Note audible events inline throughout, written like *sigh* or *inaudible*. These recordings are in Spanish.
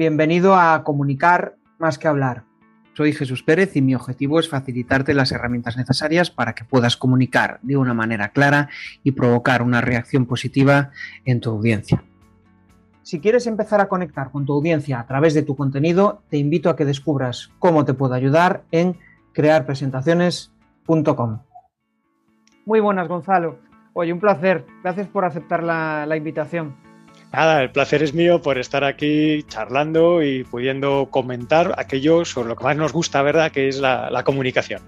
bienvenido a Comunicar más que hablar. Soy Jesús Pérez y mi objetivo es facilitarte las herramientas necesarias para que puedas comunicar de una manera clara y provocar una reacción positiva en tu audiencia. Si quieres empezar a conectar con tu audiencia a través de tu contenido, te invito a que descubras cómo te puedo ayudar en crearpresentaciones.com. Muy buenas, Gonzalo. Oye, un placer. Gracias por aceptar la, la invitación. Nada, el placer es mío por estar aquí charlando y pudiendo comentar aquello sobre lo que más nos gusta, ¿verdad? Que es la, comunicación.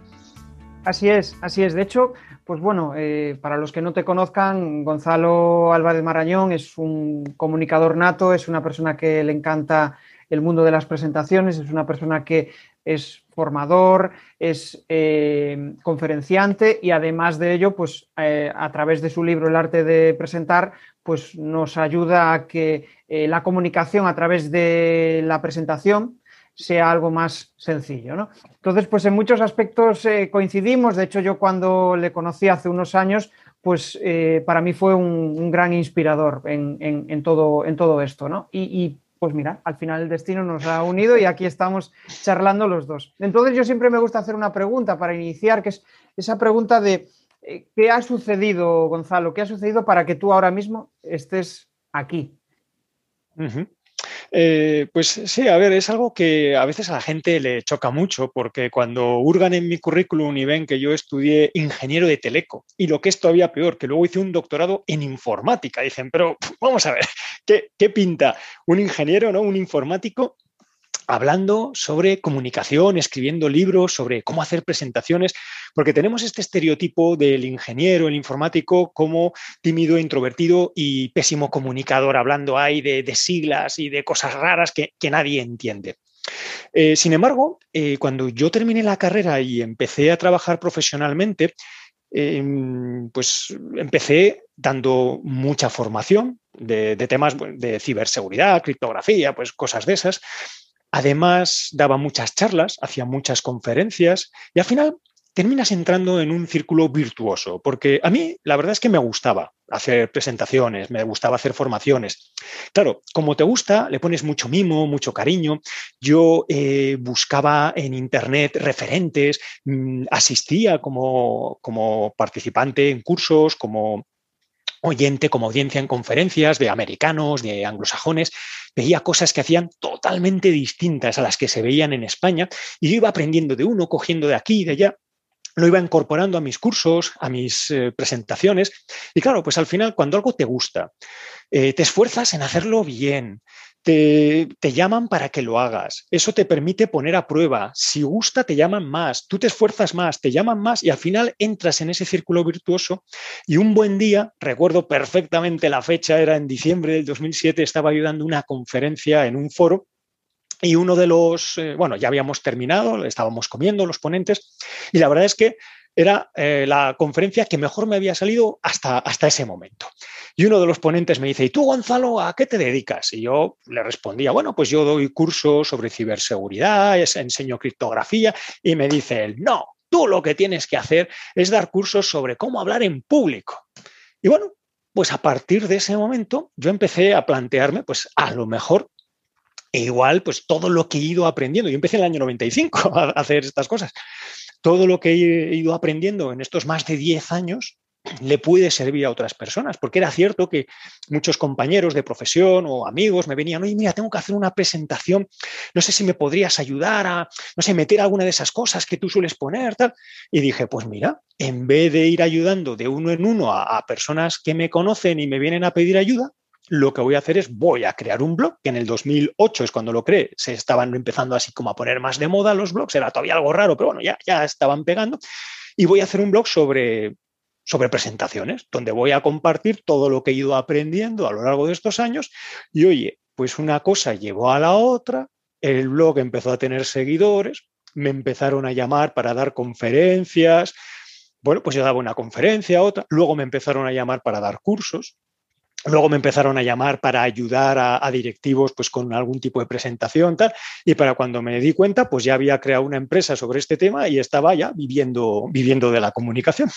Así es, así es. De hecho, pues bueno, eh, para los que no te conozcan, Gonzalo Álvarez Marañón es un comunicador nato, es una persona que le encanta el mundo de las presentaciones, es una persona que es formador, es eh, conferenciante y además de ello, pues eh, a través de su libro El arte de presentar, pues nos ayuda a que eh, la comunicación a través de la presentación sea algo más sencillo. ¿no? Entonces, pues en muchos aspectos coincidimos. De hecho, yo cuando le conocí hace unos años, pues para mí fue un, gran inspirador en, todo, en todo esto. ¿no? y pues mira, al final el destino nos ha unido y aquí estamos charlando los dos. Entonces yo siempre me gusta hacer una pregunta para iniciar, que es esa pregunta de eh, ¿qué ha sucedido, Gonzalo? ¿Qué ha sucedido para que tú ahora mismo estés aquí? Eh, pues sí, a ver, es algo que a veces a la gente le choca mucho porque cuando hurgan en mi currículum y ven que yo estudié ingeniero de teleco y lo que es todavía peor, que luego hice un doctorado en informática, dicen, pero vamos a ver, ¿qué, qué pinta un ingeniero, ¿no? un informático hablando sobre comunicación, escribiendo libros, sobre cómo hacer presentaciones, porque tenemos este estereotipo del ingeniero, el informático, como tímido, introvertido y pésimo comunicador, hablando ahí de, siglas y de cosas raras que, nadie entiende. Eh, sin embargo, eh, cuando yo terminé la carrera y empecé a trabajar profesionalmente, em, pues empecé dando mucha formación de, de, temas de ciberseguridad, criptografía, pues cosas de esas. Además, daba muchas charlas, hacía muchas conferencias y al final terminas entrando en un círculo virtuoso, porque a mí la verdad es que me gustaba hacer presentaciones, me gustaba hacer formaciones. Claro, como te gusta, le pones mucho mimo, mucho cariño. Yo eh, buscaba en Internet referentes, mm, asistía como, como participante en cursos, como oyente, como audiencia en conferencias de americanos, de anglosajones, veía cosas que hacían totalmente distintas a las que se veían en España y yo iba aprendiendo de uno, cogiendo de aquí y de allá lo iba incorporando a mis cursos, a mis eh, presentaciones. Y claro, pues al final, cuando algo te gusta, eh, te esfuerzas en hacerlo bien, te, llaman para que lo hagas. Eso te permite poner a prueba. Si gusta, te llaman más, tú te esfuerzas más, te llaman más y al final entras en ese círculo virtuoso. Y un buen día, recuerdo perfectamente la fecha, era en diciembre del 2007, estaba ayudando una conferencia en un foro y uno de los, eh, bueno, ya habíamos terminado, estábamos comiendo los ponentes y la verdad es que era eh, la conferencia que mejor me había salido hasta, hasta ese momento. Y uno de los ponentes me dice, ¿y tú, Gonzalo, a qué te dedicas? Y yo le respondía, bueno, pues yo doy cursos sobre ciberseguridad, enseño criptografía, y me dice él, no, tú lo que tienes que hacer es dar cursos sobre cómo hablar en público. Y bueno, pues a partir de ese momento yo empecé a plantearme, pues a lo mejor igual, pues todo lo que he ido aprendiendo, yo empecé en el año 95 *laughs* a hacer estas cosas, todo lo que he ido aprendiendo en estos más de 10 años le puede servir a otras personas, porque era cierto que muchos compañeros de profesión o amigos me venían, oye, mira, tengo que hacer una presentación, no sé si me podrías ayudar a, no sé, meter alguna de esas cosas que tú sueles poner, tal. Y dije, pues mira, en vez de ir ayudando de uno en uno a, a personas que me conocen y me vienen a pedir ayuda, lo que voy a hacer es voy a crear un blog, que en el 2008 es cuando lo creé, se estaban empezando así como a poner más de moda los blogs, era todavía algo raro, pero bueno, ya, ya estaban pegando, y voy a hacer un blog sobre, sobre presentaciones, donde voy a compartir todo lo que he ido aprendiendo a lo largo de estos años, y oye, pues una cosa llevó a la otra, el blog empezó a tener seguidores, me empezaron a llamar para dar conferencias, bueno, pues yo daba una conferencia, otra, luego me empezaron a llamar para dar cursos, Luego me empezaron a llamar para ayudar a, directivos pues, con algún tipo de presentación, tal, y para cuando me di cuenta, pues ya había creado una empresa sobre este tema y estaba ya viviendo, viviendo de la comunicación.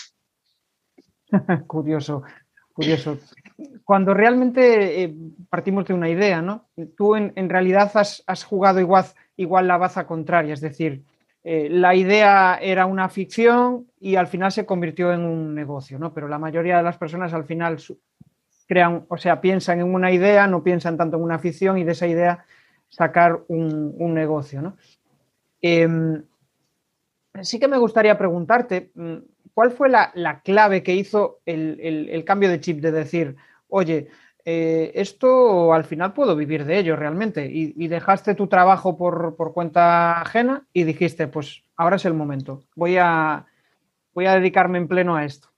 *laughs* curioso, curioso. cuando realmente eh, partimos de una idea, ¿no? Tú en, realidad has, jugado igual, igual, la baza contraria, es decir, eh, la idea era una ficción y al final se convirtió en un negocio, ¿no? Pero la mayoría de las personas al final crean, o sea, piensan en una idea, no piensan tanto en una ficción y de esa idea sacar un, negocio, ¿no? Em, sí que me gustaría preguntarte, mm, ¿cuál fue la, clave que hizo el, cambio de chip de decir, oye, eh, esto al final puedo vivir de ello realmente? Y, dejaste tu trabajo por, cuenta ajena y dijiste, pues ahora es el momento, voy a, voy a dedicarme en pleno a esto.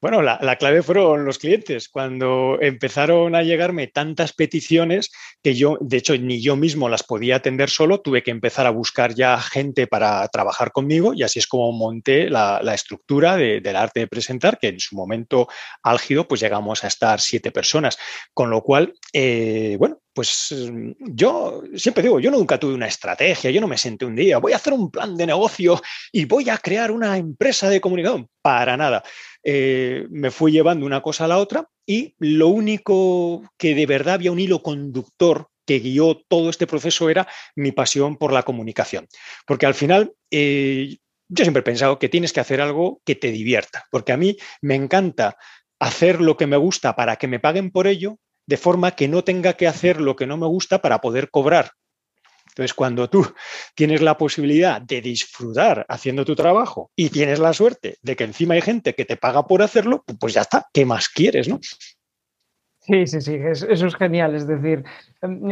Bueno, la, clave fueron los clientes. Cuando empezaron a llegarme tantas peticiones que yo, de hecho, ni yo mismo las podía atender solo, tuve que empezar a buscar ya gente para trabajar conmigo y así es como monté la, estructura del arte de presentar, que en su momento álgido, pues llegamos a estar siete personas. Con lo cual, eh, bueno, pues yo siempre digo, yo nunca tuve una estrategia, yo no me senté un día, voy a hacer un plan de negocio y voy a crear una empresa de comunicación. Para nada. Eh, me fui llevando una cosa a la otra y lo único que de verdad había un hilo conductor que guió todo este proceso era mi pasión por la comunicación. Porque al final, eh, yo siempre he pensado que tienes que hacer algo que te divierta, porque a mí me encanta hacer lo que me gusta para que me paguen por ello, de forma que no tenga que hacer lo que no me gusta para poder cobrar. Entonces, cuando tú tienes la posibilidad de disfrutar haciendo tu trabajo y tienes la suerte de que encima hay gente que te paga por hacerlo, pues ya está, ¿qué más quieres, no? Sí, sí, sí, eso es genial. Es decir,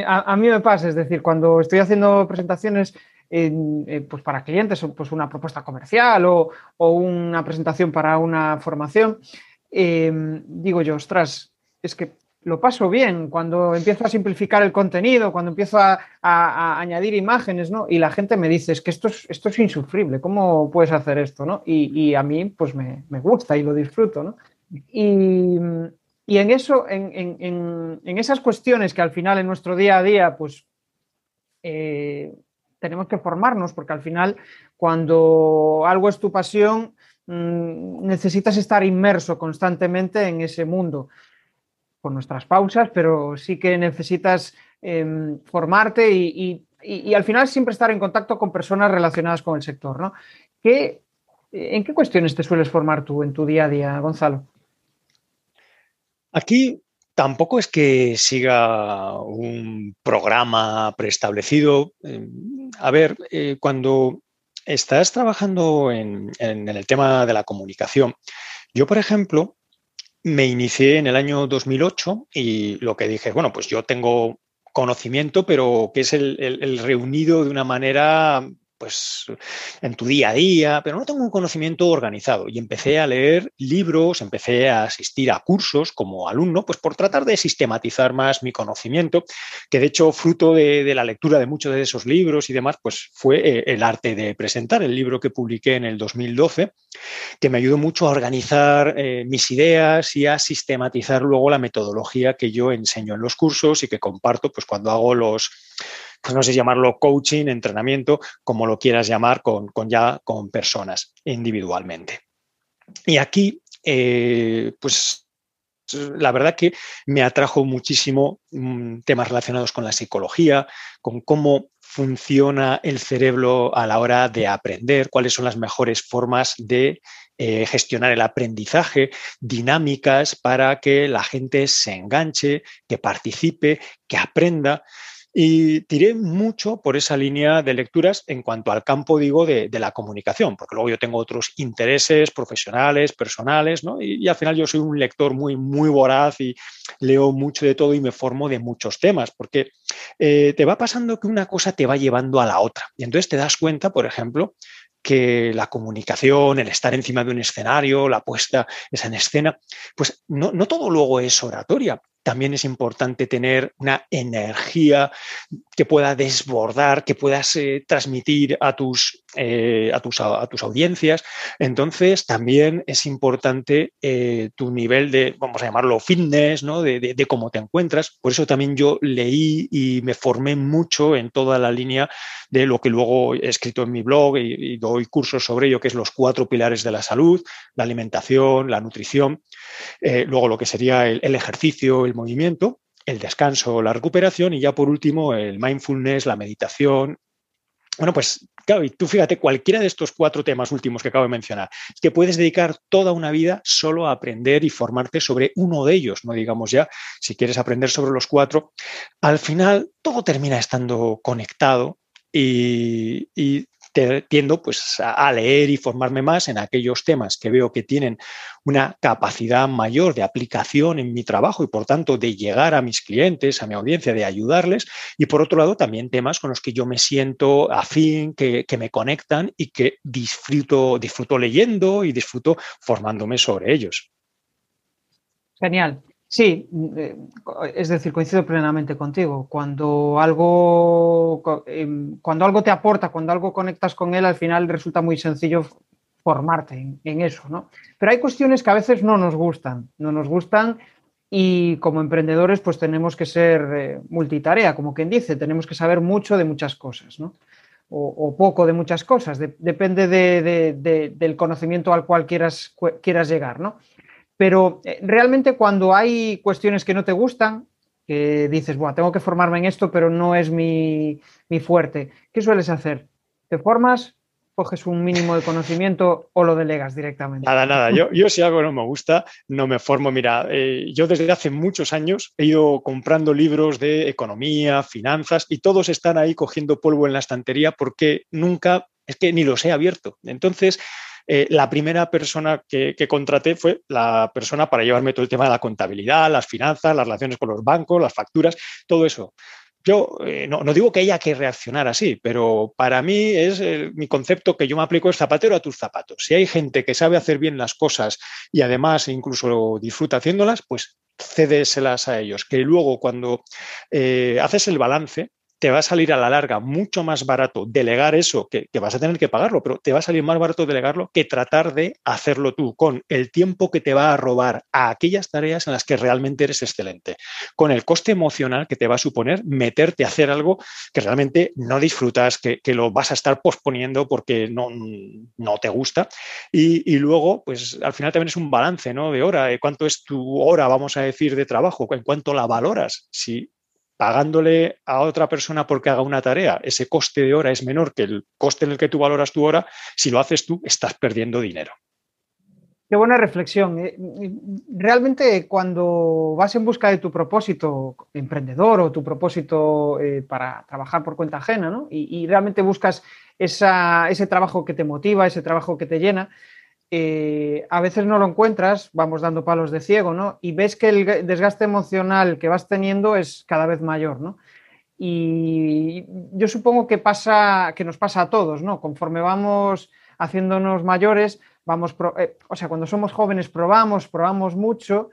a, mí me pasa, es decir, cuando estoy haciendo presentaciones eh, pues para clientes, pues una propuesta comercial o, una presentación para una formación, eh, digo yo, ostras, es que lo paso bien cuando empiezo a simplificar el contenido, cuando empiezo a, añadir imágenes, ¿no? Y la gente me dice, es que esto es, esto es insufrible, ¿cómo puedes hacer esto, ¿no? Y, a mí, pues me, gusta y lo disfruto, ¿no? Y, en eso, en, esas cuestiones que al final en nuestro día a día, pues eh, tenemos que formarnos, porque al final, cuando algo es tu pasión, mm, necesitas estar inmerso constantemente en ese mundo con nuestras pausas, pero sí que necesitas em, formarte y, al final siempre estar en contacto con personas relacionadas con el sector. ¿no? ¿En qué cuestiones te sueles formar tú en tu día a día, Gonzalo? Aquí tampoco es que siga un programa preestablecido. Em, a ver, eh, cuando estás trabajando en, el tema de la comunicación, yo, por ejemplo, me inicié en el año 2008 y lo que dije, bueno, pues yo tengo conocimiento, pero que es el, reunido de una manera pues en tu día a día, pero no tengo un conocimiento organizado. Y empecé a leer libros, empecé a asistir a cursos como alumno, pues por tratar de sistematizar más mi conocimiento, que de hecho fruto de, la lectura de muchos de esos libros y demás, pues fue eh, el arte de presentar, el libro que publiqué en el 2012, que me ayudó mucho a organizar eh, mis ideas y a sistematizar luego la metodología que yo enseño en los cursos y que comparto pues cuando hago los pues no sé llamarlo coaching, entrenamiento, como lo quieras llamar, con, ya con personas individualmente. Y aquí, eh, pues la verdad que me atrajo muchísimo mm, temas relacionados con la psicología, con cómo funciona el cerebro a la hora de aprender, cuáles son las mejores formas de eh, gestionar el aprendizaje, dinámicas para que la gente se enganche, que participe, que aprenda. Y tiré mucho por esa línea de lecturas en cuanto al campo, digo, de, la comunicación, porque luego yo tengo otros intereses profesionales, personales, ¿no? Y, al final yo soy un lector muy, muy voraz y leo mucho de todo y me formo de muchos temas, porque eh, te va pasando que una cosa te va llevando a la otra. Y entonces te das cuenta, por ejemplo, que la comunicación, el estar encima de un escenario, la puesta esa en escena, pues no, no todo luego es oratoria también es importante tener una energía que pueda desbordar, que puedas eh, transmitir a tus, eh, a, tus, a, tus, audiencias. Entonces, también es importante eh, tu nivel de, vamos a llamarlo, fitness, ¿no? De, de, cómo te encuentras. Por eso también yo leí y me formé mucho en toda la línea de lo que luego he escrito en mi blog y, doy cursos sobre ello, que es los cuatro pilares de la salud, la alimentación, la nutrición, luego lo que sería el, el ejercicio, el movimiento, el descanso, la recuperación y ya por último el mindfulness, la meditación. Bueno, pues claro, y tú fíjate, cualquiera de estos cuatro temas últimos que acabo de mencionar, que puedes dedicar toda una vida solo a aprender y formarte sobre uno de ellos, no digamos ya, si quieres aprender sobre los cuatro, al final todo termina estando conectado y tiendo pues, a leer y formarme más en aquellos temas que veo que tienen una capacidad mayor de aplicación en mi trabajo y por tanto de llegar a mis clientes, a mi audiencia, de ayudarles. Y por otro lado, también temas con los que yo me siento afín, que, que me conectan y que disfruto, disfruto leyendo y disfruto formándome sobre ellos. Genial. Sí, eh, es decir, coincido plenamente contigo. Cuando algo, em, cuando algo te aporta, cuando algo conectas con él, al final resulta muy sencillo formarte en, eso, ¿no? Pero hay cuestiones que a veces no nos gustan, no nos gustan y como emprendedores pues tenemos que ser eh, multitarea, como quien dice, tenemos que saber mucho de muchas cosas, ¿no? O, poco de muchas cosas, depende del conocimiento al cual quieras, quieras llegar, ¿no? Pero eh, realmente cuando hay cuestiones que no te gustan, que dices, bueno, tengo que formarme en esto, pero no es mi, fuerte, ¿qué sueles hacer? ¿Te formas? coges un mínimo de conocimiento o lo delegas directamente? Nada, nada. Yo, yo si algo no me gusta, no me formo. Mira, eh, yo desde hace muchos años he ido comprando libros de economía, finanzas y todos están ahí cogiendo polvo en la estantería porque nunca, es que ni los he abierto. Entonces, eh, la primera persona que, contraté fue la persona para llevarme todo el tema de la contabilidad, las finanzas, las relaciones con los bancos, las facturas, todo eso. Yo eh, no, digo que haya que reaccionar así, pero para mí es eh, mi concepto que yo me aplico es zapatero a tus zapatos. Si hay gente que sabe hacer bien las cosas y además incluso disfruta haciéndolas, pues cédeselas a ellos. Que luego cuando haces el balance, te va a salir a la larga mucho más barato delegar eso, que, vas a tener que pagarlo, pero te va a salir más barato delegarlo que tratar de hacerlo tú, con el tiempo que te va a robar a aquellas tareas en las que realmente eres excelente, con el coste emocional que te va a suponer meterte a hacer algo que realmente no disfrutas, que, lo vas a estar posponiendo porque no, no te gusta. Y, luego, pues al final también es un balance ¿no? de hora, cuánto es tu hora, vamos a decir, de trabajo, en cuánto la valoras. Si pagándole a otra persona porque haga una tarea, ese coste de hora es menor que el coste en el que tú valoras tu hora, si lo haces tú, estás perdiendo dinero. Qué buena reflexión. Eh, realmente cuando vas en busca de tu propósito emprendedor o tu propósito eh, para trabajar por cuenta ajena, ¿no? y, realmente buscas ese trabajo que te motiva, ese trabajo que te llena, eh, a veces no lo encuentras, vamos dando palos de ciego, ¿no? Y ves que el desgaste emocional que vas teniendo es cada vez mayor, ¿no? Y yo supongo que pasa, que nos pasa a todos, ¿no? Conforme vamos haciéndonos mayores, vamos, eh, o sea, cuando somos jóvenes probamos, probamos mucho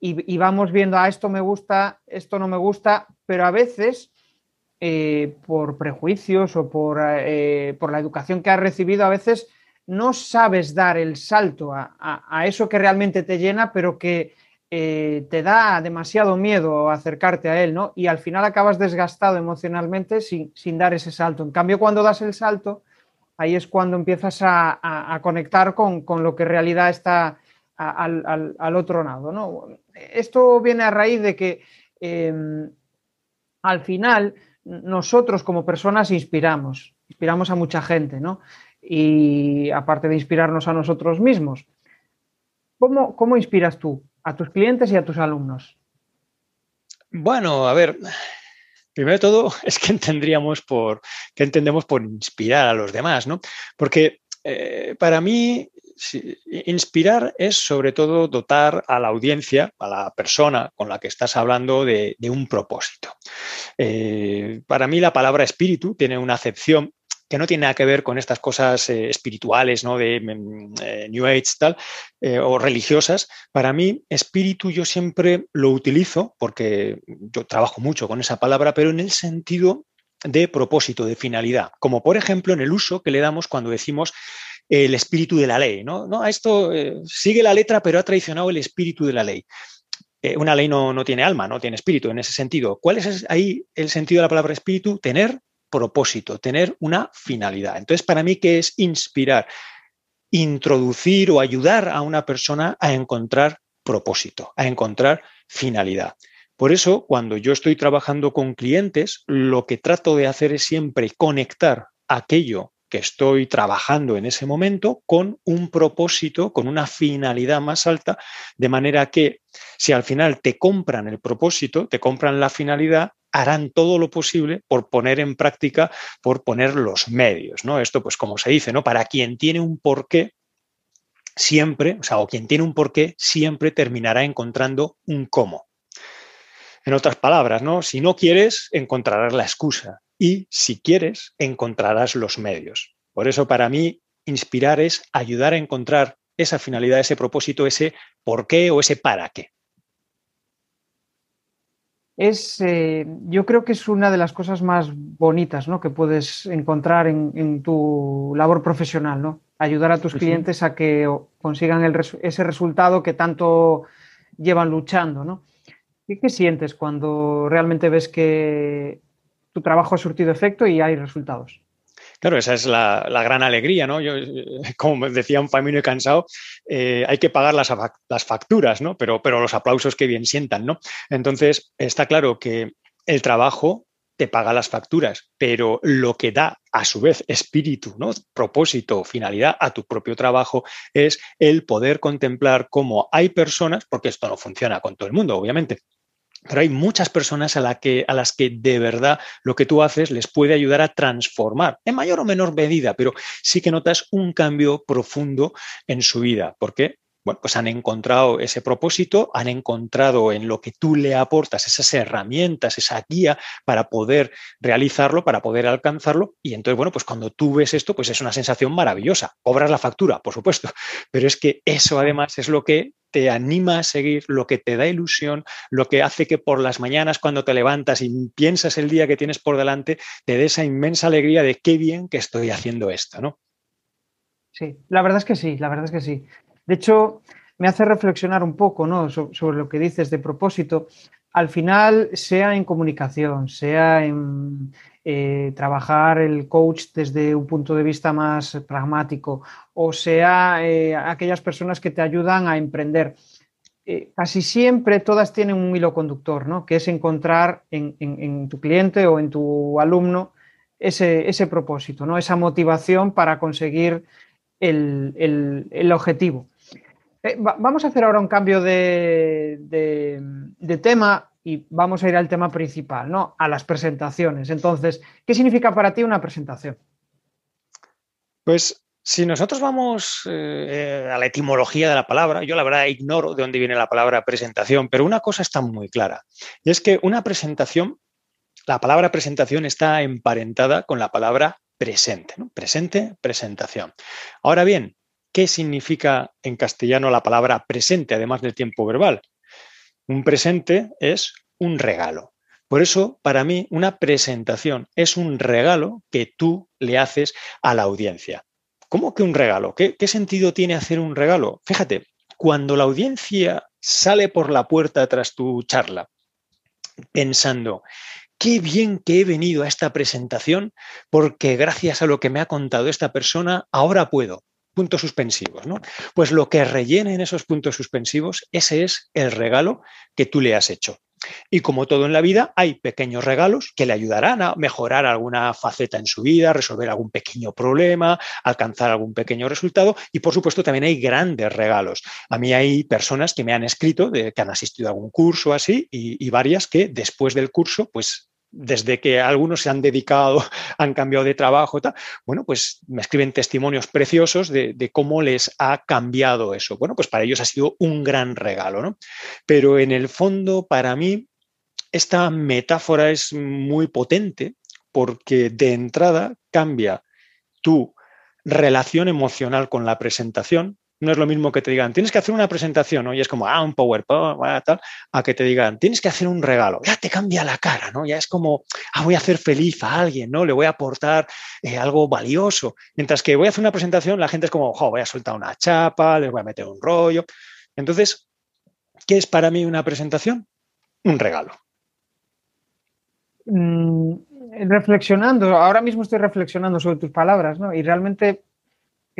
y, vamos viendo, ah, esto me gusta, esto no me gusta, pero a veces eh, por prejuicios o por, por la educación que has recibido, a veces no sabes dar el salto a, eso que realmente te llena, pero que eh, te da demasiado miedo acercarte a él, ¿no? Y al final acabas desgastado emocionalmente sin, dar ese salto. En cambio, cuando das el salto, ahí es cuando empiezas a, conectar con, lo que en realidad está al, otro lado, ¿no? Esto viene a raíz de que em, al final nosotros como personas inspiramos, inspiramos a mucha gente, ¿no? Y aparte de inspirarnos a nosotros mismos. ¿Cómo, ¿Cómo, inspiras tú a tus clientes y a tus alumnos? Bueno, a ver, primero de todo *laughs* es que por, que entendemos por inspirar a los demás, ¿no? Porque eh, para mí inspirar es sobre todo dotar a la audiencia, a la persona con la que estás hablando de, un propósito. Eh, para mí la palabra espíritu tiene una acepción que no tiene nada que ver con estas cosas eh, espirituales, ¿no? De mm, eh, New Age tal, eh, o religiosas. Para mí, espíritu yo siempre lo utilizo porque yo trabajo mucho con esa palabra, pero en el sentido de propósito, de finalidad, como por ejemplo en el uso que le damos cuando decimos el espíritu de la ley. No, no esto sigue la letra, pero ha traicionado el espíritu de la ley. una ley no, no, tiene alma, no tiene espíritu en ese sentido. ¿Cuál es ahí el sentido de la palabra espíritu? Tener propósito, tener una finalidad. Entonces, para mí, ¿qué es inspirar? Introducir o ayudar a una persona a encontrar propósito, a encontrar finalidad. Por eso, cuando yo estoy trabajando con clientes, lo que trato de hacer es siempre conectar aquello que estoy trabajando en ese momento con un propósito, con una finalidad más alta, de manera que si al final te compran el propósito, te compran la finalidad, harán todo lo posible por poner en práctica, por poner los medios, ¿no? Esto, pues como se dice, ¿no? Para quien tiene un porqué, siempre, o sea, o quien tiene un porqué, siempre terminará encontrando un cómo. En otras palabras, ¿no? Si no quieres, encontrarás la excusa. Y si quieres, encontrarás los medios. Por eso, para mí, inspirar es ayudar a encontrar esa finalidad, ese propósito, ese por qué o ese para qué es, eh, yo creo que es una de las cosas más bonitas ¿no? que puedes encontrar en, tu labor profesional, ¿no? Ayudar a tus clientes a que consigan ese resultado que tanto llevan luchando, ¿no? ¿Y qué sientes cuando realmente ves que tu trabajo ha surtido efecto y hay resultados? Claro, esa es la, gran alegría, ¿no? Yo, *laughs* como decía un familia cansado, eh, hay que pagar las, facturas, ¿no? Pero, pero los aplausos que bien sientan, ¿no? Entonces, está claro que el trabajo te paga las facturas, pero lo que da a su vez espíritu, ¿no? propósito, finalidad a tu propio trabajo es el poder contemplar cómo hay personas, porque esto no funciona con todo el mundo, obviamente, pero hay muchas personas a, que, a, las que de verdad lo que tú haces les puede ayudar a transformar, en mayor o menor medida, pero sí que notas un cambio profundo en su vida. ¿Por qué? Bueno, pues han encontrado ese propósito, han encontrado en lo que tú le aportas esas herramientas, esa guía para poder realizarlo, para poder alcanzarlo. Y entonces, bueno, pues cuando tú ves esto, pues es una sensación maravillosa. Cobras la factura, por supuesto, *laughs* pero es que eso además es lo que te anima a seguir, lo que te da ilusión, lo que hace que por las mañanas cuando te levantas y piensas el día que tienes por delante, te dé esa inmensa alegría de qué bien que estoy haciendo esto, ¿no? Sí, la verdad es que sí, la verdad es que sí. De hecho, me hace reflexionar un poco ¿no? sobre lo que dices de propósito. Al final, sea en comunicación, sea en, eh, trabajar el coach desde un punto de vista más pragmático o sea eh, aquellas personas que te ayudan a emprender. Eh, casi siempre todas tienen un hilo conductor, ¿no? que es encontrar en, tu cliente o en tu alumno ese, propósito, ¿no? esa motivación para conseguir el, objetivo. Vamos a hacer ahora un cambio de, de tema y vamos a ir al tema principal, ¿no? A las presentaciones. Entonces, ¿qué significa para ti una presentación? Pues si nosotros vamos eh, a la etimología de la palabra, yo la verdad ignoro de dónde viene la palabra presentación, pero una cosa está muy clara, y es que una presentación, la palabra presentación está emparentada con la palabra presente, ¿no? Presente, presentación. Ahora bien, ¿qué significa en castellano la palabra presente, además del tiempo verbal? Un presente es un regalo. Por eso, para mí, una presentación es un regalo que tú le haces a la audiencia. ¿Cómo que un regalo? ¿Qué, sentido tiene hacer un regalo? Fíjate, cuando la audiencia sale por la puerta tras tu charla pensando, qué bien que he venido a esta presentación porque gracias a lo que me ha contado esta persona, ahora puedo puntos suspensivos, ¿no? Pues lo que rellene en esos puntos suspensivos, ese es el regalo que tú le has hecho. Y como todo en la vida, hay pequeños regalos que le ayudarán a mejorar alguna faceta en su vida, resolver algún pequeño problema, alcanzar algún pequeño resultado. Y por supuesto, también hay grandes regalos. A mí hay personas que me han escrito, de, que han asistido a algún curso así, y varias que después del curso, pues desde que algunos se han dedicado, *laughs* han cambiado de trabajo, bueno, pues me escriben testimonios preciosos de, cómo les ha cambiado eso. Bueno, pues para ellos ha sido un gran regalo, ¿no? Pero en el fondo, para mí, esta metáfora es muy potente porque de entrada cambia tu relación emocional con la presentación, no es lo mismo que te digan, tienes que hacer una presentación, ¿no? Y es como, ah, un PowerPoint, tal, a que te digan, tienes que hacer un regalo. Ya te cambia la cara, ¿no? Ya es como, ah, voy a hacer feliz a alguien, ¿no? Le voy a aportar eh, algo valioso. Mientras que voy a hacer una presentación, la gente es como, voy a soltar una chapa, les voy a meter un rollo. Entonces, ¿qué es para mí una presentación? Un regalo. Mm, reflexionando, ahora mismo estoy reflexionando sobre tus palabras, ¿no? Y realmente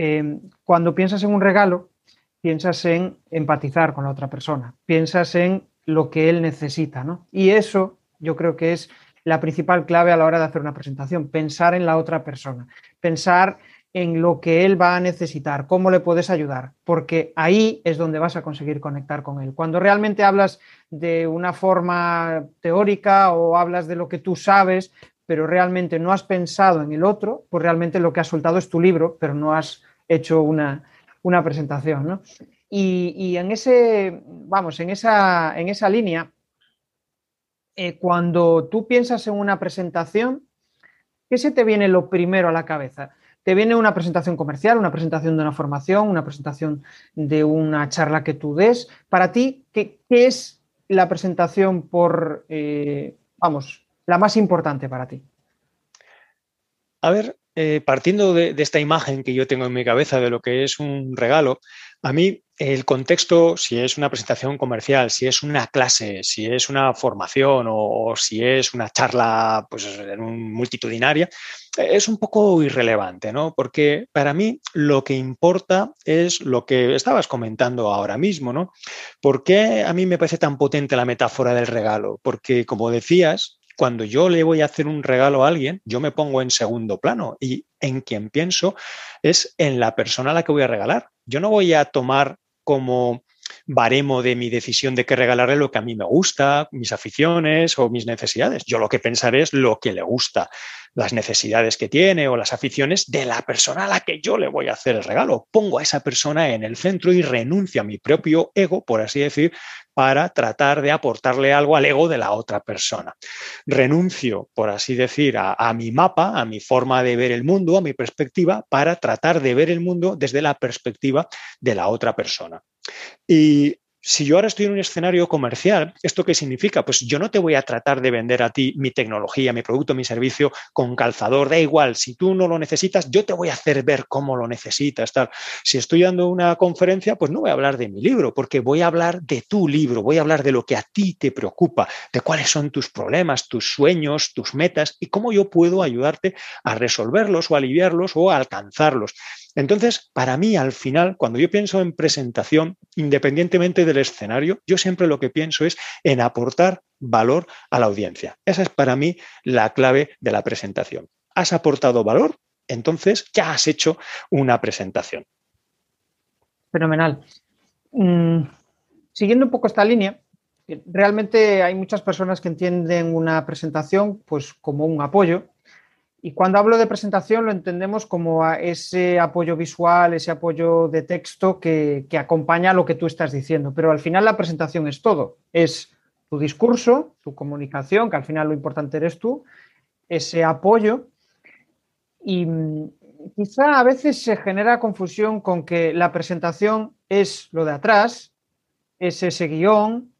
eh, cuando piensas en un regalo, piensas en empatizar con la otra persona, piensas en lo que él necesita, ¿no? Y eso yo creo que es la principal clave a la hora de hacer una presentación, pensar en la otra persona, pensar en lo que él va a necesitar, cómo le puedes ayudar, porque ahí es donde vas a conseguir conectar con él. Cuando realmente hablas de una forma teórica o hablas de lo que tú sabes, pero realmente no has pensado en el otro, pues realmente lo que has soltado es tu libro, pero no has hecho una, presentación. ¿no? Y, en ese, vamos, en esa, en esa línea, eh, cuando tú piensas en una presentación, ¿qué se te viene lo primero a la cabeza? ¿Te viene una presentación comercial, una presentación de una formación, una presentación de una charla que tú des? Para ti, ¿qué, es la presentación por, eh, vamos, la más importante para ti? A ver, eh, partiendo de, esta imagen que yo tengo en mi cabeza de lo que es un regalo, a mí el contexto, si es una presentación comercial, si es una clase, si es una formación o, si es una charla pues, multitudinaria, es un poco irrelevante, ¿no? Porque para mí lo que importa es lo que estabas comentando ahora mismo, ¿no? ¿Por qué a mí me parece tan potente la metáfora del regalo? Porque, como decías, cuando yo le voy a hacer un regalo a alguien, yo me pongo en segundo plano y en quien pienso es en la persona a la que voy a regalar. Yo no voy a tomar como baremo de mi decisión de qué regalarle lo que a mí me gusta, mis aficiones o mis necesidades. Yo lo que pensaré es lo que le gusta, las necesidades que tiene o las aficiones de la persona a la que yo le voy a hacer el regalo. Pongo a esa persona en el centro y renuncio a mi propio ego, por así decir, para tratar de aportarle algo al ego de la otra persona. Renuncio, por así decir, a, mi mapa, a mi forma de ver el mundo, a mi perspectiva, para tratar de ver el mundo desde la perspectiva de la otra persona. Y si yo ahora estoy en un escenario comercial, ¿esto qué significa? Pues yo no te voy a tratar de vender a ti mi tecnología, mi producto, mi servicio con calzador, da igual, si tú no lo necesitas, yo te voy a hacer ver cómo lo necesitas. Tal. Si estoy dando una conferencia, pues no voy a hablar de mi libro, porque voy a hablar de tu libro, voy a hablar de lo que a ti te preocupa, de cuáles son tus problemas, tus sueños, tus metas y cómo yo puedo ayudarte a resolverlos o aliviarlos o a alcanzarlos. Entonces, para mí, al final, cuando yo pienso en presentación, independientemente del escenario, yo siempre lo que pienso es en aportar valor a la audiencia. Esa es para mí la clave de la presentación. ¿Has aportado valor? Entonces ya has hecho una presentación. Fenomenal. Mm, siguiendo un poco esta línea, realmente hay muchas personas que entienden una presentación pues, como un apoyo y cuando hablo de presentación lo entendemos como ese apoyo visual, ese apoyo de texto que, acompaña a lo que tú estás diciendo. Pero al final la presentación es todo. Es tu discurso, tu comunicación, que al final lo importante eres tú, ese apoyo. Y mm, quizá a veces se genera confusión con que la presentación es lo de atrás, es ese guion,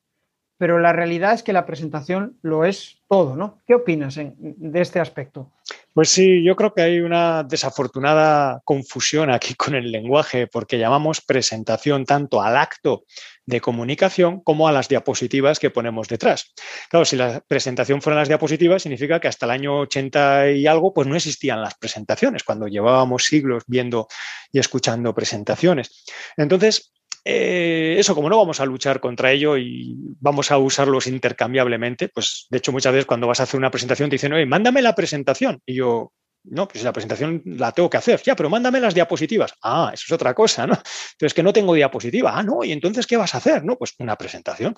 pero la realidad es que la presentación lo es todo, ¿no? ¿Qué opinas de este aspecto? Pues sí, yo creo que hay una desafortunada confusión aquí con el lenguaje, porque llamamos presentación tanto al acto de comunicación como a las diapositivas que ponemos detrás. Claro, si la presentación fueran las diapositivas, significa que hasta el año 80 y algo, pues no existían las presentaciones, cuando llevábamos siglos viendo y escuchando presentaciones. Entonces, eh, eso, como no vamos a luchar contra ello y vamos a usarlos intercambiablemente, pues de hecho muchas veces cuando vas a hacer una presentación te dicen, oye, mándame la presentación. Y yo, no, pues la presentación la tengo que hacer. Ya, pero mándame las diapositivas. Ah, eso es otra cosa, ¿no? Entonces, que no tengo diapositiva. Ah, no, y entonces, ¿qué vas a hacer? No, pues una presentación.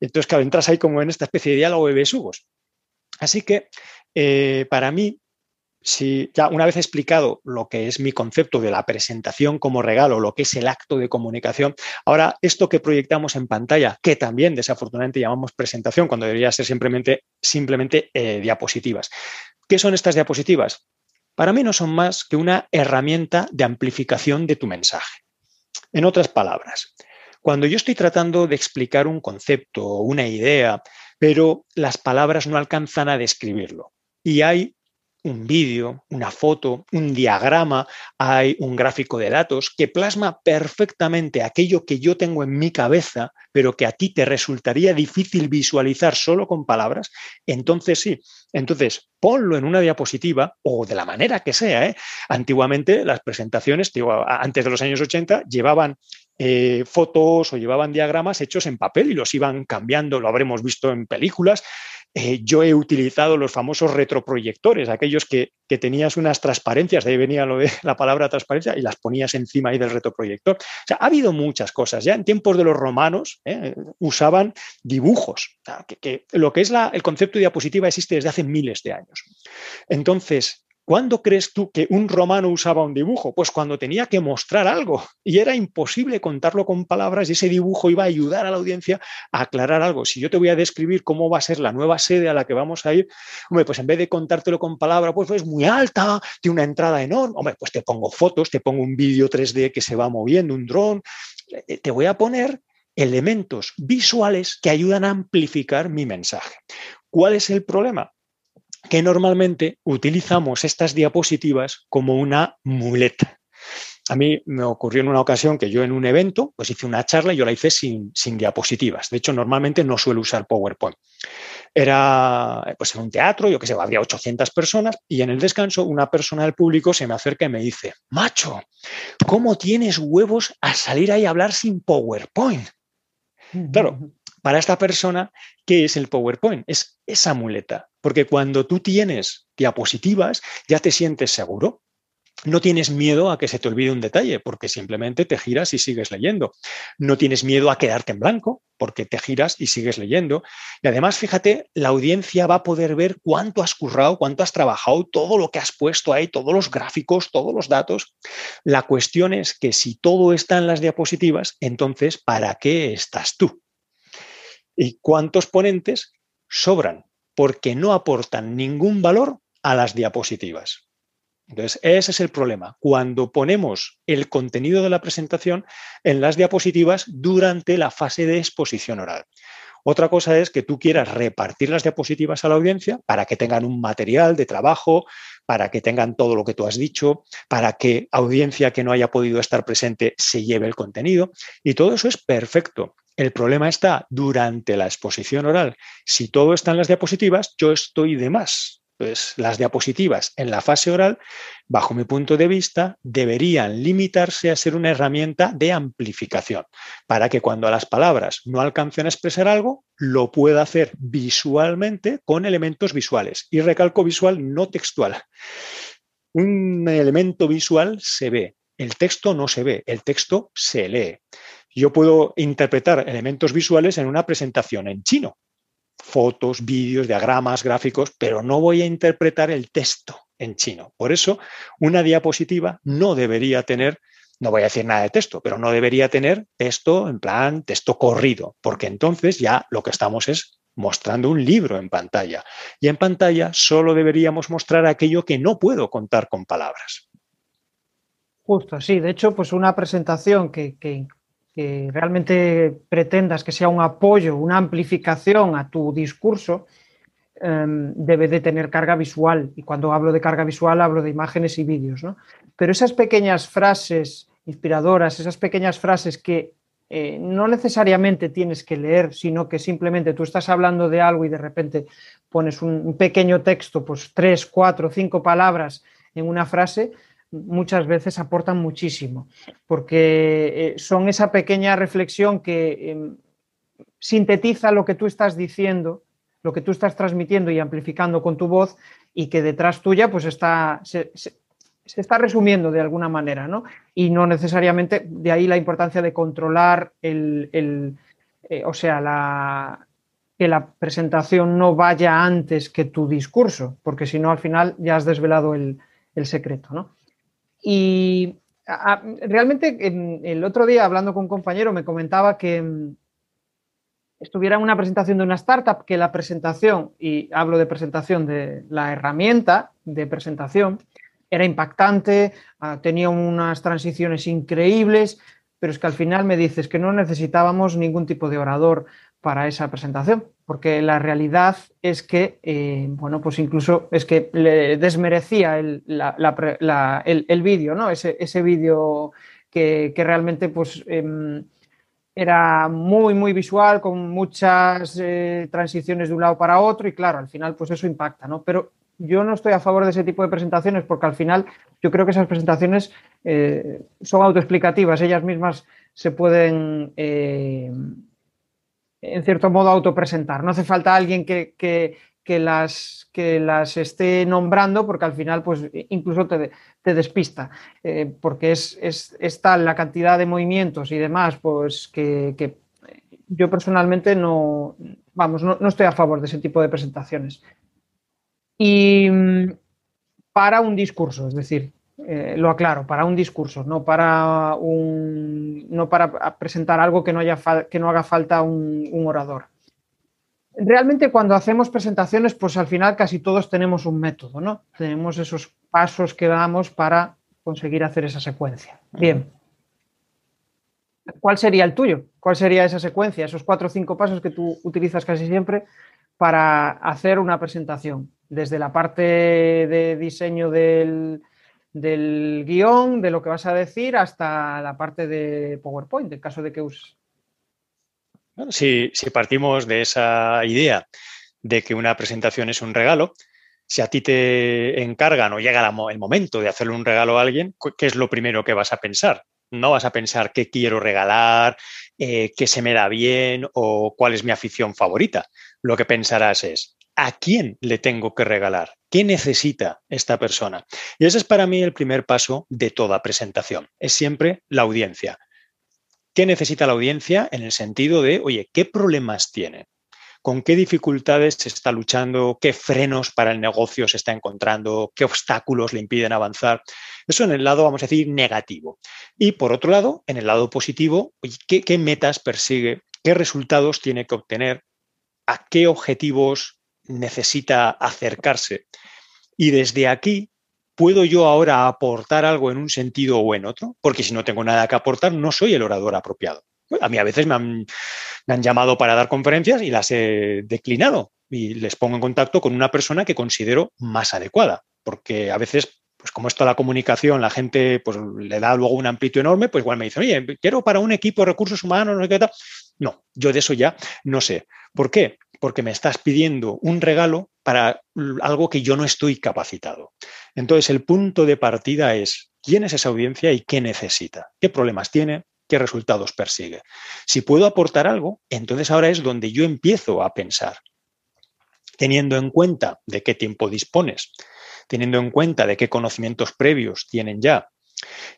Entonces, claro, entras ahí como en esta especie de diálogo de besugos. Así que, eh, para mí, si ya una vez explicado lo que es mi concepto de la presentación como regalo, lo que es el acto de comunicación, ahora esto que proyectamos en pantalla, que también desafortunadamente llamamos presentación cuando debería ser simplemente, simplemente eh, diapositivas. ¿Qué son estas diapositivas? para mí no son más que una herramienta de amplificación de tu mensaje. En otras palabras, cuando yo estoy tratando de explicar un concepto o una idea, pero las palabras no alcanzan a describirlo y hay un vídeo, una foto, un diagrama, hay un gráfico de datos que plasma perfectamente aquello que yo tengo en mi cabeza, pero que a ti te resultaría difícil visualizar solo con palabras, entonces sí. Entonces, ponlo en una diapositiva o de la manera que sea. ¿eh? Antiguamente las presentaciones, antes de los años 80, llevaban eh, fotos o llevaban diagramas hechos en papel y los iban cambiando, lo habremos visto en películas. Eh, yo he utilizado los famosos retroproyectores, aquellos que, tenías unas transparencias, de ahí venía *laughs* la palabra transparencia, y las ponías encima ahí del retroproyector. O sea, ha habido muchas cosas. Ya en tiempos de los romanos eh, usaban dibujos. que, lo que es el concepto de diapositiva existe desde hace miles de años. Entonces, ¿Cuándo crees tú que un romano usaba un dibujo? Pues cuando tenía que mostrar algo y era imposible contarlo con palabras y ese dibujo iba a ayudar a la audiencia a aclarar algo. Si yo te voy a describir cómo va a ser la nueva sede a la que vamos a ir, hombre, pues en vez de contártelo con palabras, pues es muy alta, tiene una entrada enorme, hombre, pues te pongo fotos, te pongo un vídeo 3D que se va moviendo, un dron, eh, te voy a poner elementos visuales que ayudan a amplificar mi mensaje. ¿Cuál es el problema? Que normalmente utilizamos estas diapositivas como una muleta. A mí me ocurrió en una ocasión que yo en un evento, pues hice una charla y yo la hice sin, sin diapositivas. De hecho, normalmente no suelo usar PowerPoint. Era pues en un teatro, yo que sé, había 800 personas y en el descanso una persona del público se me acerca y me dice, macho, ¿cómo tienes huevos a salir ahí a hablar sin PowerPoint? Claro, para esta persona, ¿qué es el PowerPoint? Es esa muleta, porque cuando tú tienes diapositivas ya te sientes seguro. No tienes miedo a que se te olvide un detalle, porque simplemente te giras y sigues leyendo. No tienes miedo a quedarte en blanco, porque te giras y sigues leyendo. Y además, fíjate, la audiencia va a poder ver cuánto has currado, cuánto has trabajado, todo lo que has puesto ahí, todos los gráficos, todos los datos. La cuestión es que si todo está en las diapositivas, entonces, ¿para qué estás tú? ¿Y cuántos ponentes sobran? Porque no aportan ningún valor a las diapositivas. Entonces, ese es el problema. Cuando ponemos el contenido de la presentación en las diapositivas durante la fase de exposición oral. Otra cosa es que tú quieras repartir las diapositivas a la audiencia para que tengan un material de trabajo, para que tengan todo lo que tú has dicho, para que audiencia que no haya podido estar presente se lleve el contenido. Y todo eso es perfecto. El problema está durante la exposición oral. Si todo está en las diapositivas, yo estoy de más. Pues las diapositivas en la fase oral, bajo mi punto de vista, deberían limitarse a ser una herramienta de amplificación, para que cuando las palabras no alcancen a expresar algo, lo pueda hacer visualmente con elementos visuales. Y recalco visual, no textual. Un elemento visual se ve, el texto no se ve, el texto se lee yo puedo interpretar elementos visuales en una presentación en chino, fotos, vídeos, diagramas, gráficos, pero no voy a interpretar el texto en chino. Por eso, una diapositiva no debería tener, no voy a decir nada de texto, pero no debería tener texto en plan texto corrido, porque entonces ya lo que estamos es mostrando un libro en pantalla. Y en pantalla solo deberíamos mostrar aquello que no puedo contar con palabras. Justo, sí. De hecho, pues una presentación que, que que realmente pretendas que sea un apoyo, una amplificación a tu discurso, em, debe de tener carga visual. Y cuando hablo de carga visual hablo de imágenes y vídeos. ¿no? Pero esas pequeñas frases inspiradoras, esas pequeñas frases que eh, no necesariamente tienes que leer, sino que simplemente tú estás hablando de algo y de repente pones un pequeño texto, pues tres, cuatro, cinco palabras en una frase, muchas veces aportan muchísimo, porque eh, son esa pequeña reflexión que em, sintetiza lo que tú estás diciendo, lo que tú estás transmitiendo y amplificando con tu voz y que detrás tuya pues está, se, está resumiendo de alguna manera, ¿no? Y no necesariamente, de ahí la importancia de controlar el, eh, o sea, la, que la presentación no vaya antes que tu discurso, porque si no al final ya has desvelado el, el secreto, ¿no? Y realmente el otro día hablando con un compañero me comentaba que mm, estuviera en una presentación de una startup, que la presentación, y hablo de presentación de la herramienta de presentación, era impactante, ah, tenía unas transiciones increíbles, pero es que al final me dices que no necesitábamos ningún tipo de orador para esa presentación, porque la realidad es que, eh, bueno, pues incluso es que le desmerecía el, vídeo, ¿no? Ese, ese vídeo que, realmente, pues... Em, era muy, muy visual, con muchas eh, transiciones de un lado para otro y claro, al final pues eso impacta, ¿no? Pero yo no estoy a favor de ese tipo de presentaciones porque al final yo creo que esas presentaciones eh, son autoexplicativas, ellas mismas se pueden, en cierto modo, autopresentar. No hace falta alguien que, las, que las esté nombrando porque al final, pues incluso te, despista, eh, porque es, es, tal la cantidad de movimientos y demás, pues que, yo personalmente no, vamos, no estoy a favor de ese tipo de presentaciones y mm, para un discurso, es decir, eh, lo aclaro, para un discurso, no para, un, no para presentar algo que no, haya que no haga falta un, orador. Realmente cuando hacemos presentaciones, pues al final casi todos tenemos un método, ¿no? Tenemos esos pasos que damos para conseguir hacer esa secuencia. Bien. ¿Cuál sería el tuyo? ¿Cuál sería esa secuencia? Esos cuatro o cinco pasos que tú utilizas casi siempre para hacer una presentación, desde la parte de diseño del, guion, de lo que vas a decir, hasta la parte de PowerPoint, en caso de que uses. si, partimos de esa idea de que una presentación es un regalo, si a ti te encargan o llega el momento de hacerle un regalo a alguien, ¿qué es lo primero que vas a pensar? No vas a pensar qué quiero regalar, eh, qué se me da bien o cuál es mi afición favorita. Lo que pensarás es, ¿a quién le tengo que regalar? ¿Qué necesita esta persona? Y ese es para mí el primer paso de toda presentación. Es siempre la audiencia. ¿Qué necesita la audiencia en el sentido de, oye, ¿qué problemas tiene? con qué dificultades se está luchando, qué frenos para el negocio se está encontrando, qué obstáculos le impiden avanzar. Eso en el lado, vamos a decir, negativo. Y por otro lado, en el lado positivo, ¿qué, qué metas persigue? ¿Qué resultados tiene que obtener? ¿A qué objetivos necesita acercarse? Y desde aquí ¿puedo yo ahora aportar algo en un sentido o en otro? Porque si no tengo nada que aportar, no soy el orador apropiado. A mí a veces me han, llamado para dar conferencias y las he declinado y les pongo en contacto con una persona que considero más adecuada, porque a veces pues como esto la comunicación, la gente pues le da luego un amplio enorme, pues igual me dicen, oye, quiero para un equipo de recursos humanos, no sé qué tal. No, yo de eso ya no sé. ¿Por qué? Porque me estás pidiendo un regalo para algo que yo no estoy capacitado. Entonces, el punto de partida es quién es esa audiencia y qué necesita, qué problemas tiene, qué resultados persigue. Si puedo aportar algo, entonces ahora es donde yo empiezo a pensar, teniendo en cuenta de qué tiempo dispones, teniendo en cuenta de qué conocimientos previos tienen ya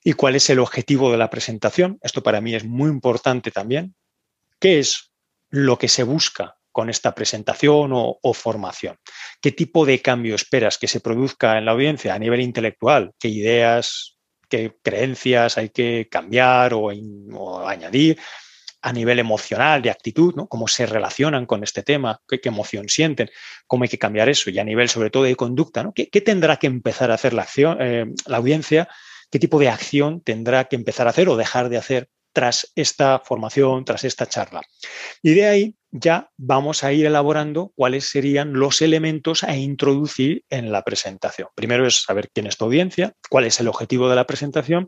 y cuál es el objetivo de la presentación. Esto para mí es muy importante también. ¿Qué es lo que se busca con esta presentación o, formación? ¿Qué tipo de cambio esperas que se produzca en la audiencia a nivel intelectual? ¿Qué ideas, qué creencias hay que cambiar o, añadir a nivel emocional, de actitud, ¿no? cómo se relacionan con este tema, qué, emoción sienten, cómo hay que cambiar eso y a nivel sobre todo de conducta, ¿no? ¿Qué, tendrá que empezar a hacer eh, la audiencia? ¿Qué tipo de acción tendrá que empezar a hacer o dejar de hacer tras esta formación, tras esta charla? Y de ahí ya vamos a ir elaborando cuáles serían los elementos a introducir en la presentación. Primero es saber quién es tu audiencia, cuál es el objetivo de la presentación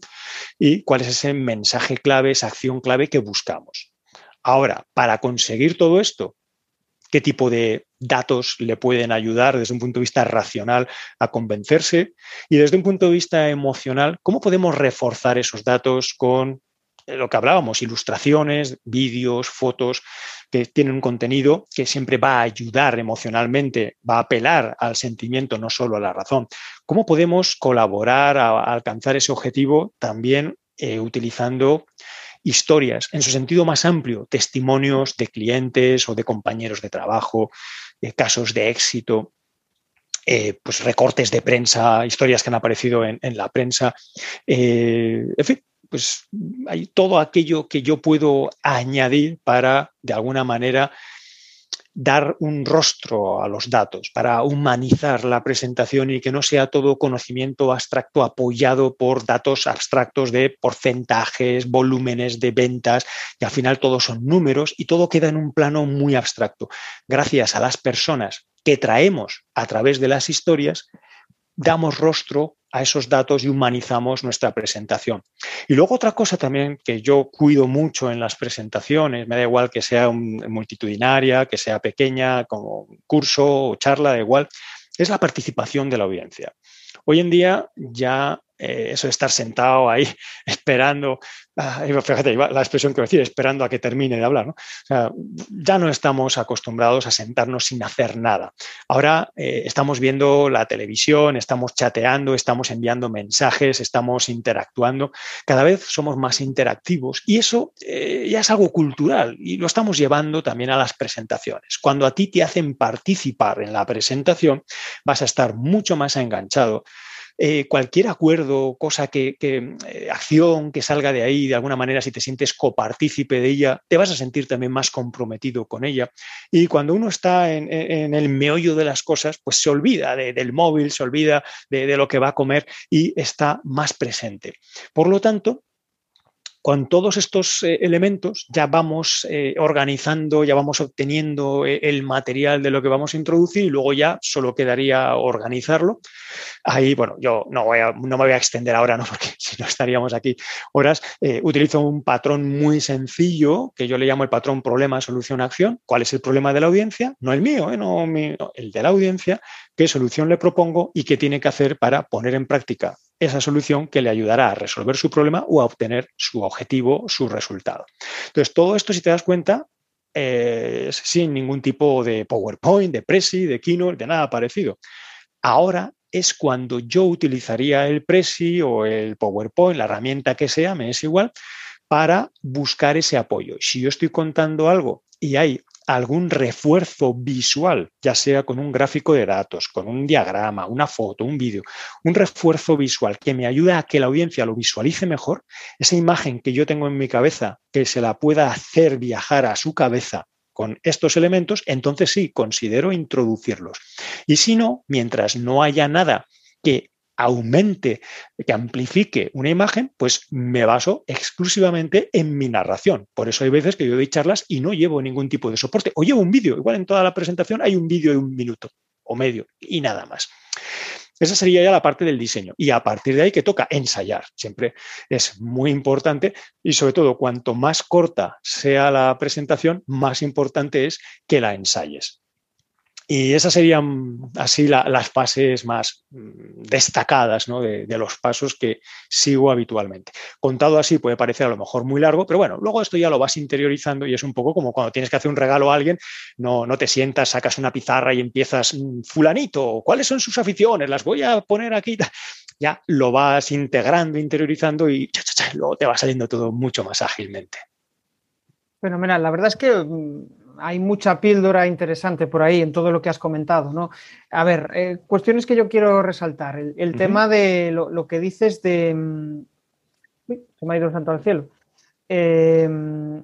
y cuál es ese mensaje clave, esa acción clave que buscamos. Ahora, para conseguir todo esto, qué tipo de datos le pueden ayudar desde un punto de vista racional a convencerse y desde un punto de vista emocional, cómo podemos reforzar esos datos con lo que hablábamos, ilustraciones, vídeos, fotos, que tienen un contenido que siempre va a ayudar emocionalmente, va a apelar al sentimiento, no solo a la razón. ¿Cómo podemos colaborar a, alcanzar ese objetivo también eh, utilizando historias en su sentido más amplio, testimonios de clientes o de compañeros de trabajo, eh, casos de éxito? Eh, pues recortes de prensa, historias que han aparecido en, la prensa, en fin, pues hay todo aquello que yo puedo añadir para, de alguna manera, dar un rostro a los datos, para humanizar la presentación y que no sea todo conocimiento abstracto apoyado por datos abstractos de porcentajes, volúmenes de ventas, y al final todos son números y todo queda en un plano muy abstracto. Gracias a las personas que traemos a través de las historias, damos rostro a esos datos y humanizamos nuestra presentación. Y luego otra cosa también que yo cuido mucho en las presentaciones, me da igual que sea multitudinaria, que sea pequeña, como curso o charla, da igual, es la participación de la audiencia. Hoy en día ya eh, eso de estar sentado ahí *laughs* esperando, ah, fíjate la expresión que decir, esperando a que termine de hablar, ya no estamos acostumbrados a sentarnos sin hacer nada. Ahora eh, estamos viendo la televisión, estamos chateando, estamos enviando mensajes, estamos interactuando, cada vez somos más interactivos y eso eh, ya es algo cultural y lo estamos llevando también a las presentaciones. Cuando a ti te hacen participar en la presentación, vas a estar mucho más enganchado eh, cualquier acuerdo, cosa que, eh, acción que salga de ahí, de alguna manera, si te sientes copartícipe de ella, te vas a sentir también más comprometido con ella. Y cuando uno está en, el meollo de las cosas, pues se olvida del móvil, se olvida de lo que va a comer y está más presente. Por lo tanto, con todos estos eh, elementos ya vamos eh, organizando, ya vamos obteniendo eh, el material de lo que vamos a introducir y luego ya solo quedaría organizarlo. Ahí, bueno, yo no, voy a, no me voy a extender ahora, ¿no? *laughs* porque si no estaríamos aquí horas. utilizo un patrón muy sencillo que yo le llamo el patrón problema, solución, acción. ¿Cuál es el problema de la audiencia? No el mío, no, el de la audiencia. ¿Qué solución le propongo y qué tiene que hacer para poner en práctica esa solución que le ayudará a resolver su problema o a obtener su objetivo, su resultado. Entonces, todo esto, si te das cuenta, es sin ningún tipo de PowerPoint, de Prezi, de Keynote, de nada parecido. Ahora es cuando yo utilizaría el Prezi o el PowerPoint, la herramienta que sea, me es igual, para buscar ese apoyo. Si yo estoy contando algo y hay algún refuerzo visual, ya sea con un gráfico de datos, con un diagrama, una foto, un vídeo, un refuerzo visual que me ayude a que la audiencia lo visualice mejor, esa imagen que yo tengo en mi cabeza, que se la pueda hacer viajar a su cabeza con estos elementos, entonces sí, considero introducirlos. Y si no, mientras no haya nada que aumente, que amplifique una imagen, pues me baso exclusivamente en mi narración. Por eso hay veces que yo doy charlas y no llevo ningún tipo de soporte. O llevo un vídeo, igual en toda la presentación hay un vídeo de un minuto o medio y nada más. Esa sería ya la parte del diseño. Y a partir de ahí que toca ensayar. Siempre es muy importante y sobre todo cuanto más corta sea la presentación, más importante es que la ensayes. Y esas serían así las fases más mm, destacadas de, los pasos que sigo habitualmente. Contado así puede parecer a lo mejor muy largo, pero bueno, luego esto ya lo vas interiorizando y es un poco como cuando tienes que hacer un regalo a alguien, no, no te sientas, sacas una pizarra y empiezas, mm, fulanito, ¿cuáles son sus aficiones? Las voy a poner aquí. Ya lo vas integrando, interiorizando y luego te va saliendo todo mucho más ágilmente. Fenomenal. La verdad es que mm, hay mucha píldora interesante por ahí en todo lo que has comentado, ¿no? A ver, eh, cuestiones que yo quiero resaltar. El, tema de lo, que dices de... Mm, se me ha ido el santo al cielo. Em,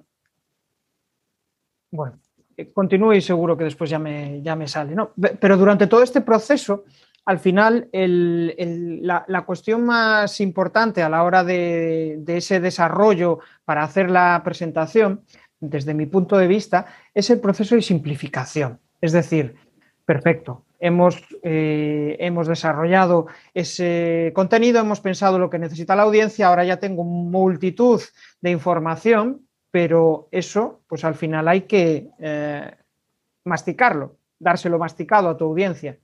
bueno, eh, continúo y seguro que después ya me, ya me sale, ¿no? Pero durante todo este proceso, al final, la, cuestión más importante a la hora de, de ese desarrollo para hacer la presentación desde mi punto de vista, es el proceso de simplificación. Es decir, perfecto, hemos, eh, hemos desarrollado ese contenido, hemos pensado lo que necesita la audiencia, ahora ya tengo multitud de información, pero eso, pues al final hay que eh, masticarlo, dárselo masticado a tu audiencia.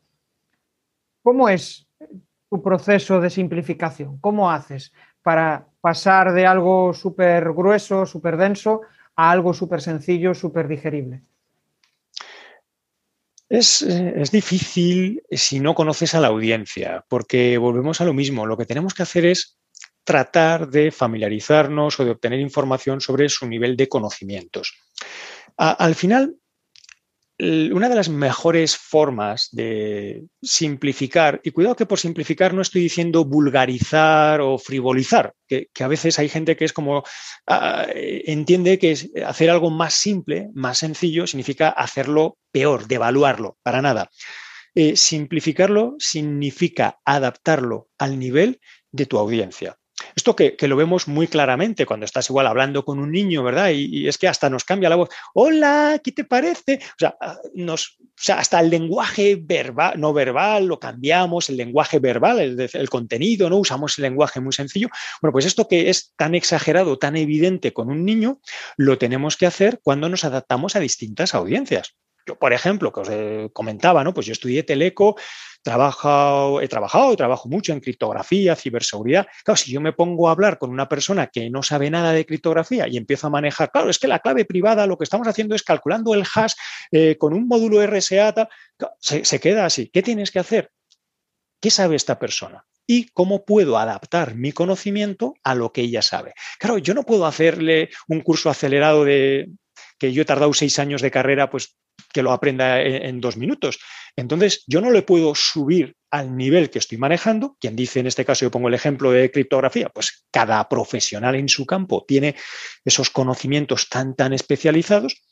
¿Cómo es tu proceso de simplificación? ¿Cómo haces para pasar de algo súper grueso, súper denso, algo súper sencillo, súper digerible? Es, eh, es, difícil si no conoces a la audiencia, porque volvemos a lo mismo. Lo que tenemos que hacer es tratar de familiarizarnos o de obtener información sobre su nivel de conocimientos. al final, una de las mejores formas de simplificar, y cuidado que por simplificar no estoy diciendo vulgarizar o frivolizar, que, a veces hay gente que es como, ah, entiende que hacer algo más simple, más sencillo, significa hacerlo peor, devaluarlo, para nada. Eh, simplificarlo significa adaptarlo al nivel de tu audiencia. Esto que, lo vemos muy claramente cuando estás igual hablando con un niño, ¿verdad? Y, es que hasta nos cambia la voz. Hola, ¿qué te parece? O sea, ah, nos, hasta el lenguaje verbal, no verbal, lo cambiamos, el lenguaje verbal, el, el, contenido, ¿no? Usamos el lenguaje muy sencillo. Bueno, pues esto que es tan exagerado, tan evidente con un niño, lo tenemos que hacer cuando nos adaptamos a distintas audiencias. Yo, por ejemplo, que os eh, comentaba, ¿no? Pues yo estudié Teleco, trabajo, he trabajado trabajo mucho en criptografía, ciberseguridad. Claro, si yo me pongo a hablar con una persona que no sabe nada de criptografía y empiezo a manejar, claro, es que la clave privada lo que estamos haciendo es calculando el hash eh, con un módulo RSA, se queda así. ¿Qué tienes que hacer? ¿Qué sabe esta persona? y cómo puedo adaptar mi conocimiento a lo que ella sabe. Claro, yo no puedo hacerle un curso acelerado de que yo he tardado seis años de carrera, pues que lo aprenda en, dos minutos. Entonces, yo no le puedo subir al nivel que estoy manejando. Quien dice, en este caso, yo pongo el ejemplo de criptografía, pues cada profesional en su campo tiene esos conocimientos tan, tan especializados.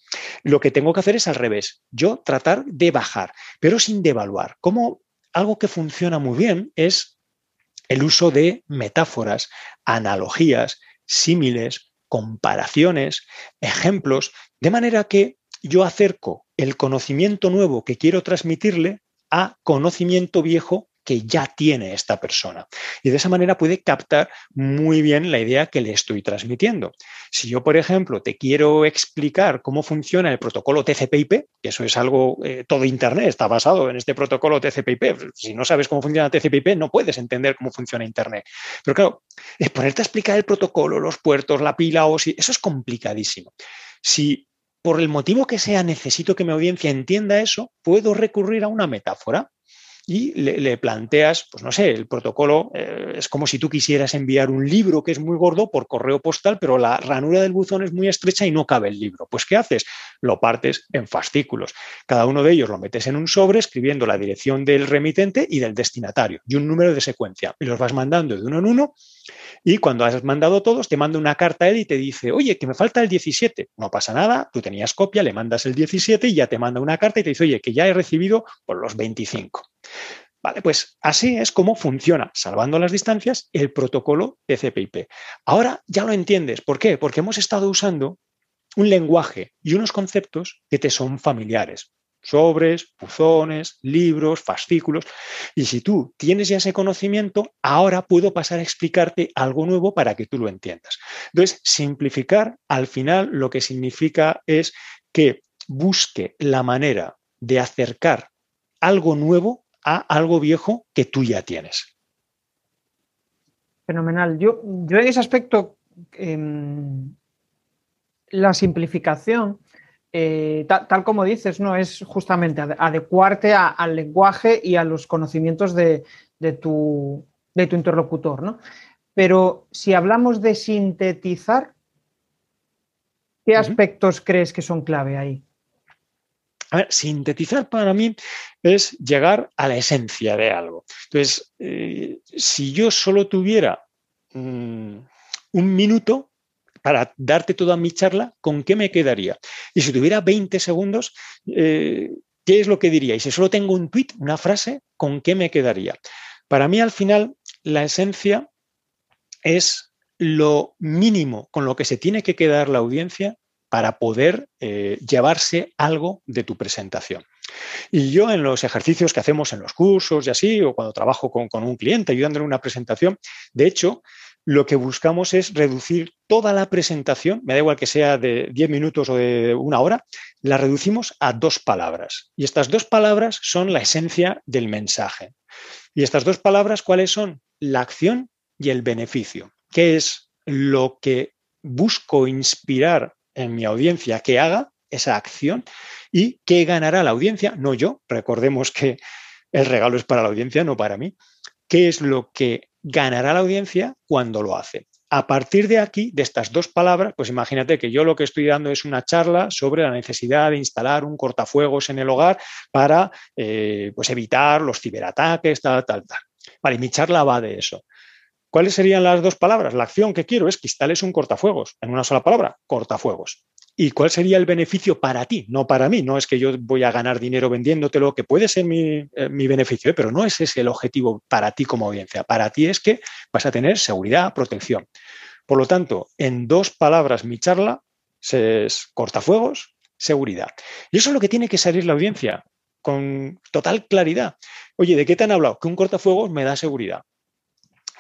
Lo que tengo que hacer es al revés. Yo tratar de bajar, pero sin devaluar. Como algo que funciona muy bien es el uso de metáforas, analogías, símiles, comparaciones, ejemplos, de manera que yo acerco el conocimiento nuevo que quiero transmitirle a conocimiento viejo que ya tiene esta persona. Y de esa manera puede captar muy bien la idea que le estoy transmitiendo. Si yo, por ejemplo, te quiero explicar cómo funciona el protocolo TCP/IP, que eso es algo, eh, todo Internet está basado en este protocolo TCP/IP. Si no sabes cómo funciona TCP/IP, no puedes entender cómo funciona Internet. Pero claro, es ponerte a explicar el protocolo, los puertos, la pila o si, eso es complicadísimo. Si por el motivo que sea necesito que mi audiencia entienda eso, puedo recurrir a una metáfora y le, planteas, pues no sé, el protocolo eh, es como si tú quisieras enviar un libro que es muy gordo por correo postal, pero la ranura del buzón es muy estrecha y no cabe el libro. Pues ¿qué haces? Lo partes en fascículos. Cada uno de ellos lo metes en un sobre escribiendo la dirección del remitente y del destinatario y un número de secuencia. Y los vas mandando de uno en uno y cuando has mandado todos, te manda una carta a él y te dice, oye, que me falta el 17. No pasa nada, tú tenías copia, le mandas el 17 y ya te manda una carta y te dice, oye, que ya he recibido por los 25. Vale, pues así es como funciona, salvando las distancias, el protocolo TCP/IP. Ahora ya lo entiendes. ¿Por qué? Porque hemos estado usando un lenguaje y unos conceptos que te son familiares. Sobres, buzones, libros, fascículos. Y si tú tienes ya ese conocimiento, ahora puedo pasar a explicarte algo nuevo para que tú lo entiendas. Entonces, simplificar al final lo que significa es que busque la manera de acercar algo nuevo a algo viejo que tú ya tienes. Fenomenal. Yo, yo en ese aspecto, em, la simplificación, eh, tal, como dices, no es justamente adecuarte al lenguaje y a los conocimientos de, tu, de tu, interlocutor. ¿no? Pero si hablamos de sintetizar, ¿qué aspectos crees que son clave ahí? A ver, sintetizar para mí es llegar a la esencia de algo. Entonces, eh, si yo solo tuviera mm, un minuto para darte toda mi charla, ¿con qué me quedaría? Y si tuviera 20 segundos, eh, ¿qué es lo que diría? Y si solo tengo un tweet, una frase, ¿con qué me quedaría? Para mí, al final, la esencia es lo mínimo con lo que se tiene que quedar la audiencia para poder eh, llevarse algo de tu presentación. Y yo en los ejercicios que hacemos en los cursos y así, o cuando trabajo con, un cliente ayudándole una presentación, de hecho, lo que buscamos es reducir toda la presentación, me da igual que sea de 10 minutos o de una hora, la reducimos a dos palabras. Y estas dos palabras son la esencia del mensaje. Y estas dos palabras, ¿cuáles son? La acción y el beneficio. ¿Qué es lo que busco inspirar en mi audiencia que haga esa acción y que ganará la audiencia, no yo. Recordemos que el regalo es para la audiencia, no para mí. ¿Qué es lo que ganará la audiencia cuando lo hace? A partir de aquí, de estas dos palabras, pues imagínate que yo lo que estoy dando es una charla sobre la necesidad de instalar un cortafuegos en el hogar para eh, pues evitar los ciberataques, tal, tal, tal. Vale, mi charla va de eso. ¿Cuáles serían las dos palabras? La acción que quiero es que instales un cortafuegos. En una sola palabra, cortafuegos. ¿Y cuál sería el beneficio para ti? No para mí. No es que yo voy a ganar dinero vendiéndotelo, que puede ser mi, eh, beneficio, ¿eh? pero no es ese el objetivo para ti como audiencia. Para ti es que vas a tener seguridad, protección. Por lo tanto, en dos palabras, mi charla es cortafuegos, seguridad. Y eso es lo que tiene que salir la audiencia con total claridad. Oye, ¿de qué te han hablado? Que un cortafuegos me da seguridad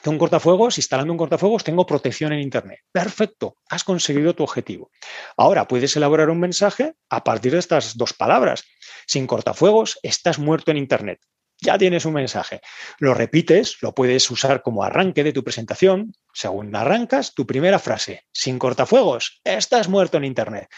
que un cortafuegos, instalando un cortafuegos, tengo protección en Internet. Perfecto, has conseguido tu objetivo. Ahora puedes elaborar un mensaje a partir de estas dos palabras. Sin cortafuegos, estás muerto en Internet. Ya tienes un mensaje. Lo repites, lo puedes usar como arranque de tu presentación. Según arrancas, tu primera frase, sin cortafuegos, estás muerto en Internet.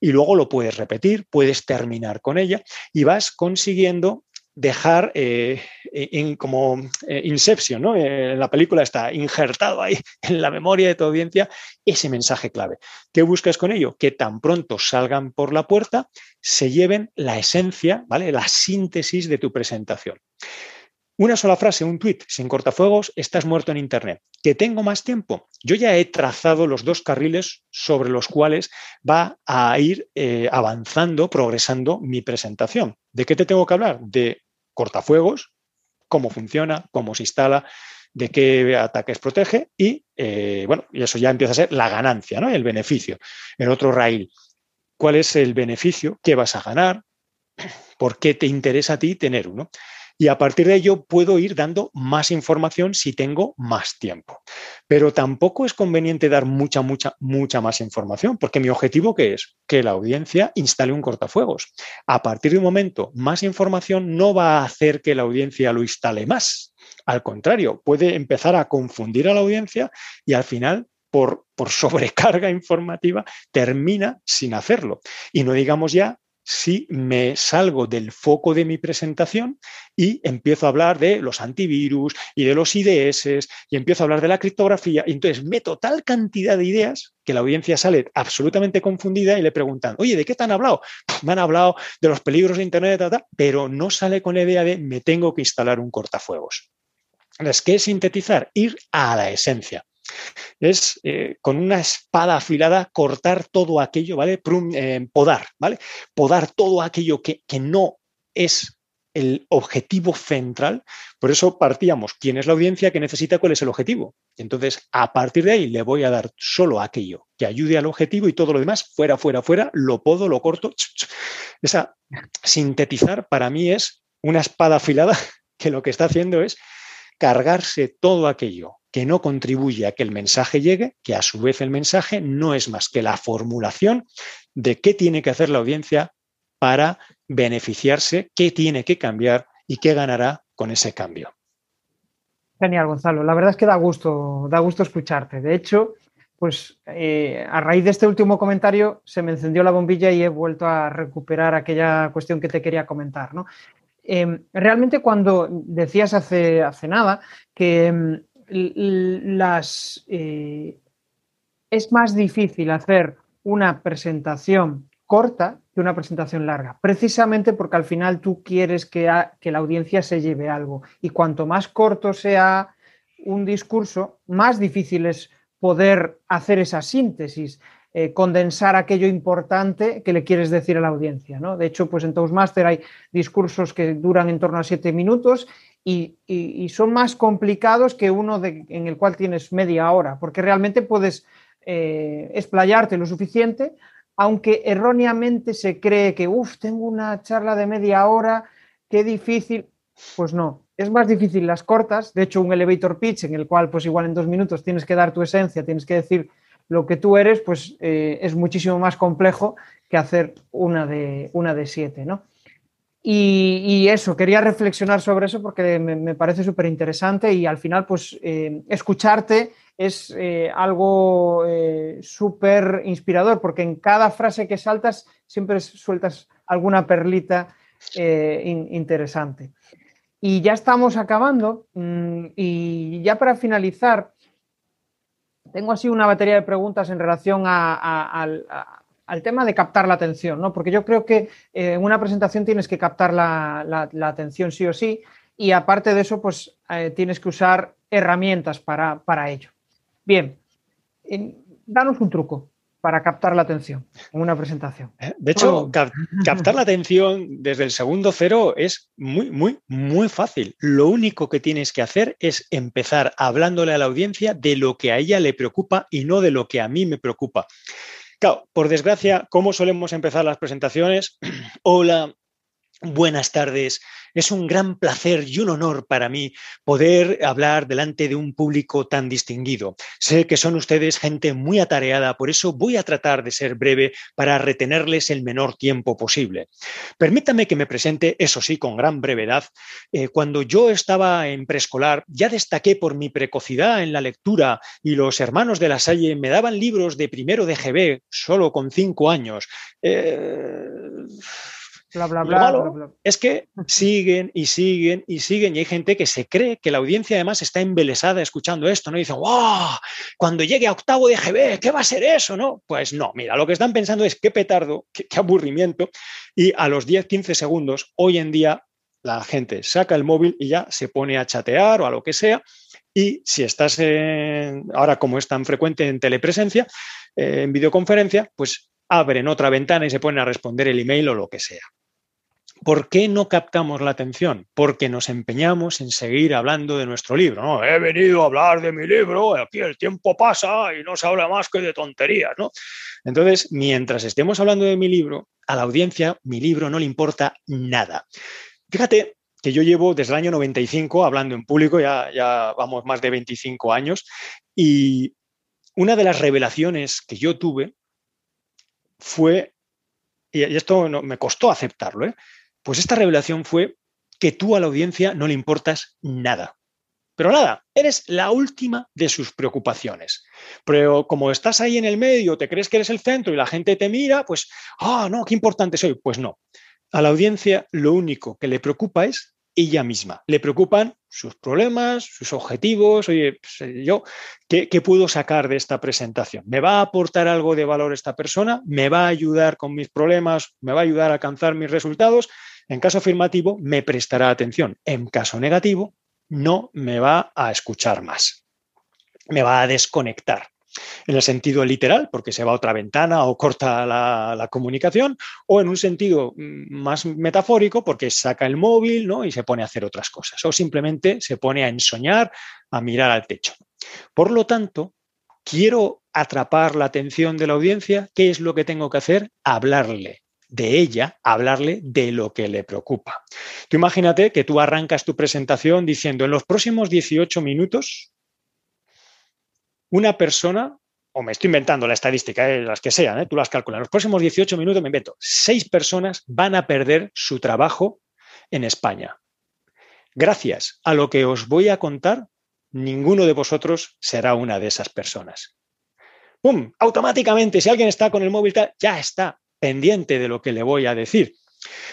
Y luego lo puedes repetir, puedes terminar con ella y vas consiguiendo dejar eh, en, como eh, Inception, ¿no? En la película está injertado ahí *laughs* en la memoria de tu audiencia ese mensaje clave. ¿Qué buscas con ello? Que tan pronto salgan por la puerta se lleven la esencia, ¿vale? La síntesis de tu presentación. Una sola frase, un tweet sin cortafuegos, estás muerto en Internet. ¿Que tengo más tiempo? Yo ya he trazado los dos carriles sobre los cuales va a ir eh, avanzando, progresando mi presentación. ¿De qué te tengo que hablar? De cortafuegos, cómo funciona, cómo se instala, de qué ataques protege y, eh, bueno, y eso ya empieza a ser la ganancia, ¿no? El beneficio. El otro rail, ¿cuál es el beneficio? ¿Qué vas a ganar? ¿Por qué te interesa a ti tener uno? Y a partir de ello puedo ir dando más información si tengo más tiempo. Pero tampoco es conveniente dar mucha, mucha, mucha más información, porque mi objetivo ¿qué es? Que la audiencia instale un cortafuegos. A partir de un momento, más información no va a hacer que la audiencia lo instale más. Al contrario, puede empezar a confundir a la audiencia y al final por, por, sobrecarga *laughs* informativa, termina sin hacerlo. Y no digamos ya si me salgo del foco de mi presentación y empiezo a hablar de los antivirus y de los IDS y empiezo a hablar de la criptografía. Y entonces meto tal cantidad de ideas que la audiencia sale absolutamente confundida y le preguntan, oye, ¿de qué te han hablado? Me han hablado de los peligros de Internet, pero no sale con la idea de me tengo que instalar un cortafuegos. Entonces, ¿qué es sintetizar? Ir a la esencia es eh, con una espada afilada cortar todo aquello, ¿vale? Eh, podar, ¿vale? Podar todo aquello que, que no es el objetivo central. Por eso partíamos, ¿quién es la audiencia que necesita cuál es el objetivo? Entonces, a partir de ahí le voy a dar solo aquello que ayude al objetivo y todo lo demás, fuera, fuera, fuera, lo podo, lo corto. Esa sintetizar para mí es una espada afilada *laughs* que lo que está haciendo es cargarse todo aquello que no contribuye a que el mensaje llegue, que a su vez el mensaje no es más que la formulación de qué tiene que hacer la audiencia para beneficiarse, qué tiene que cambiar y qué ganará con ese cambio. Genial, Gonzalo. La verdad es que da gusto, da gusto escucharte. De hecho, pues eh, a raíz de este último comentario se me encendió la bombilla y he vuelto a recuperar aquella cuestión que te quería comentar. Em, realmente cuando decías hace, hace nada que em, las, eh, es más difícil hacer una presentación corta que una presentación larga, precisamente porque al final tú quieres que, la audiencia se lleve algo y cuanto más corto sea un discurso, más difícil es poder hacer esa síntesis. Eh, condensar aquello importante que le quieres decir a la audiencia. ¿no? De hecho, pues en Toastmaster hay discursos que duran en torno a siete minutos y, son más complicados que uno en el cual tienes media hora, porque realmente puedes eh, explayarte lo suficiente, aunque erróneamente se cree que, uff, tengo una charla de media hora, qué difícil. Pues no, es más difícil las cortas. De hecho, un elevator pitch en el cual, pues igual en dos minutos tienes que dar tu esencia, tienes que decir lo que tú eres, pues eh, es muchísimo más complejo que hacer una de, una de siete, ¿no? Y, eso, quería reflexionar sobre eso porque me, parece súper interesante y al final, pues, eh, escucharte es eh, algo eh, súper inspirador porque en cada frase que saltas siempre sueltas alguna perlita interesante. Y ya estamos acabando mm, y ya para finalizar, tengo así una batería de preguntas en relación al, tema de captar la atención, ¿no? Porque yo creo que eh, en una presentación tienes que captar la, atención sí o sí, y aparte de eso, pues eh, tienes que usar herramientas para, ello. Bien, danos un truco para captar la atención en una presentación. Eh, de hecho, captar la atención desde el segundo cero es muy, muy, muy fácil. Lo único que tienes que hacer es empezar hablándole a la audiencia de lo que a ella le preocupa y no de lo que a mí me preocupa. Claro, por desgracia, ¿cómo solemos empezar las presentaciones? *clears throat* Hola, buenas tardes. Es un gran placer y un honor para mí poder hablar delante de un público tan distinguido. Sé que son ustedes gente muy atareada, por eso voy a tratar de ser breve para retenerles el menor tiempo posible. Permítame que me presente, eso sí, con gran brevedad. Eh, cuando yo estaba en preescolar, ya destaqué por mi precocidad en la lectura y los hermanos de la Salle me daban libros de primero de GB solo con cinco años. Eh, Bla, bla, bla, es que siguen y siguen y siguen y hay gente que se cree que la audiencia además está embelesada escuchando esto, ¿no? Y dicen, ¡wow! Cuando llegue a octavo de GB, ¿qué va a ser eso, no? Pues no, mira, lo que están pensando es qué petardo, qué, aburrimiento y a los 10, 15 segundos, hoy en día la gente saca el móvil y ya se pone a chatear o a lo que sea y si estás ahora como es tan frecuente en telepresencia, eh, en videoconferencia, pues abren otra ventana y se ponen a responder el email o lo que sea. ¿Por qué no captamos la atención? Porque nos empeñamos en seguir hablando de nuestro libro. ¿no? He venido a hablar de mi libro, aquí el tiempo pasa y no se habla más que de tonterías. ¿no? Entonces, mientras estemos hablando de mi libro, a la audiencia mi libro no le importa nada. Fíjate que yo llevo desde el año 95 hablando en público, ya, ya vamos más de 25 años, y una de las revelaciones que yo tuve fue, y esto me costó aceptarlo, ¿eh? Pues esta revelación fue que tú a la audiencia no le importas nada. Pero nada, eres la última de sus preocupaciones. Pero como estás ahí en el medio, te crees que eres el centro y la gente te mira, pues, ah, no, qué importante soy. Pues no. A la audiencia lo único que le preocupa es ella misma. Le preocupan sus problemas, sus objetivos. Oye, pues, yo, ¿qué, ¿qué, puedo sacar de esta presentación? ¿Me va a aportar algo de valor esta persona? ¿Me va a ayudar con mis problemas? ¿Me va a ayudar a alcanzar mis resultados? En caso afirmativo, me prestará atención. En caso negativo, no me va a escuchar más. Me va a desconectar. En el sentido literal, porque se va a otra ventana o corta la, comunicación, o en un sentido mm, más metafórico, porque saca el móvil ¿no? y se pone a hacer otras cosas, o simplemente se pone a ensoñar, a mirar al techo. Por lo tanto, quiero atrapar la atención de la audiencia, ¿qué es lo que tengo que hacer? Hablarle, de ella hablarle de lo que le preocupa. Tú imagínate que tú arrancas tu presentación diciendo en los próximos 18 minutos, una persona, o me estoy inventando la estadística, eh, las que sean, eh, tú las calculas, en los próximos 18 minutos me invento, seis personas van a perder su trabajo en España. Gracias a lo que os voy a contar, ninguno de vosotros será una de esas personas. ¡Pum! Automáticamente, si alguien está con el móvil, ya está pendiente de lo que le voy a decir.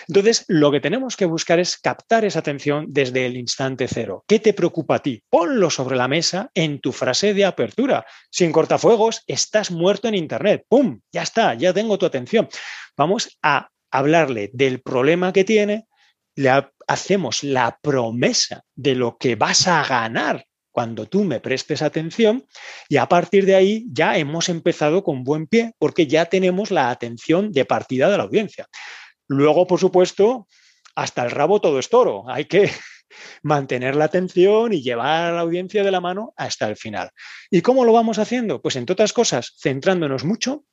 Entonces, lo que tenemos que buscar es captar esa atención desde el instante cero. ¿Qué te preocupa a ti? Ponlo sobre la mesa en tu frase de apertura. Sin cortafuegos, estás muerto en Internet. ¡Pum! Ya está, ya tengo tu atención. Vamos a hablarle del problema que tiene, le hacemos la promesa de lo que vas a ganar cuando tú me prestes atención y a partir de ahí ya hemos empezado con buen pie porque ya tenemos la atención de partida de la audiencia. Luego, por supuesto, hasta el rabo todo es toro. Hay que *laughs* mantener la atención y llevar a la audiencia de la mano hasta el final. ¿Y cómo lo vamos haciendo? Pues entre otras cosas, centrándonos mucho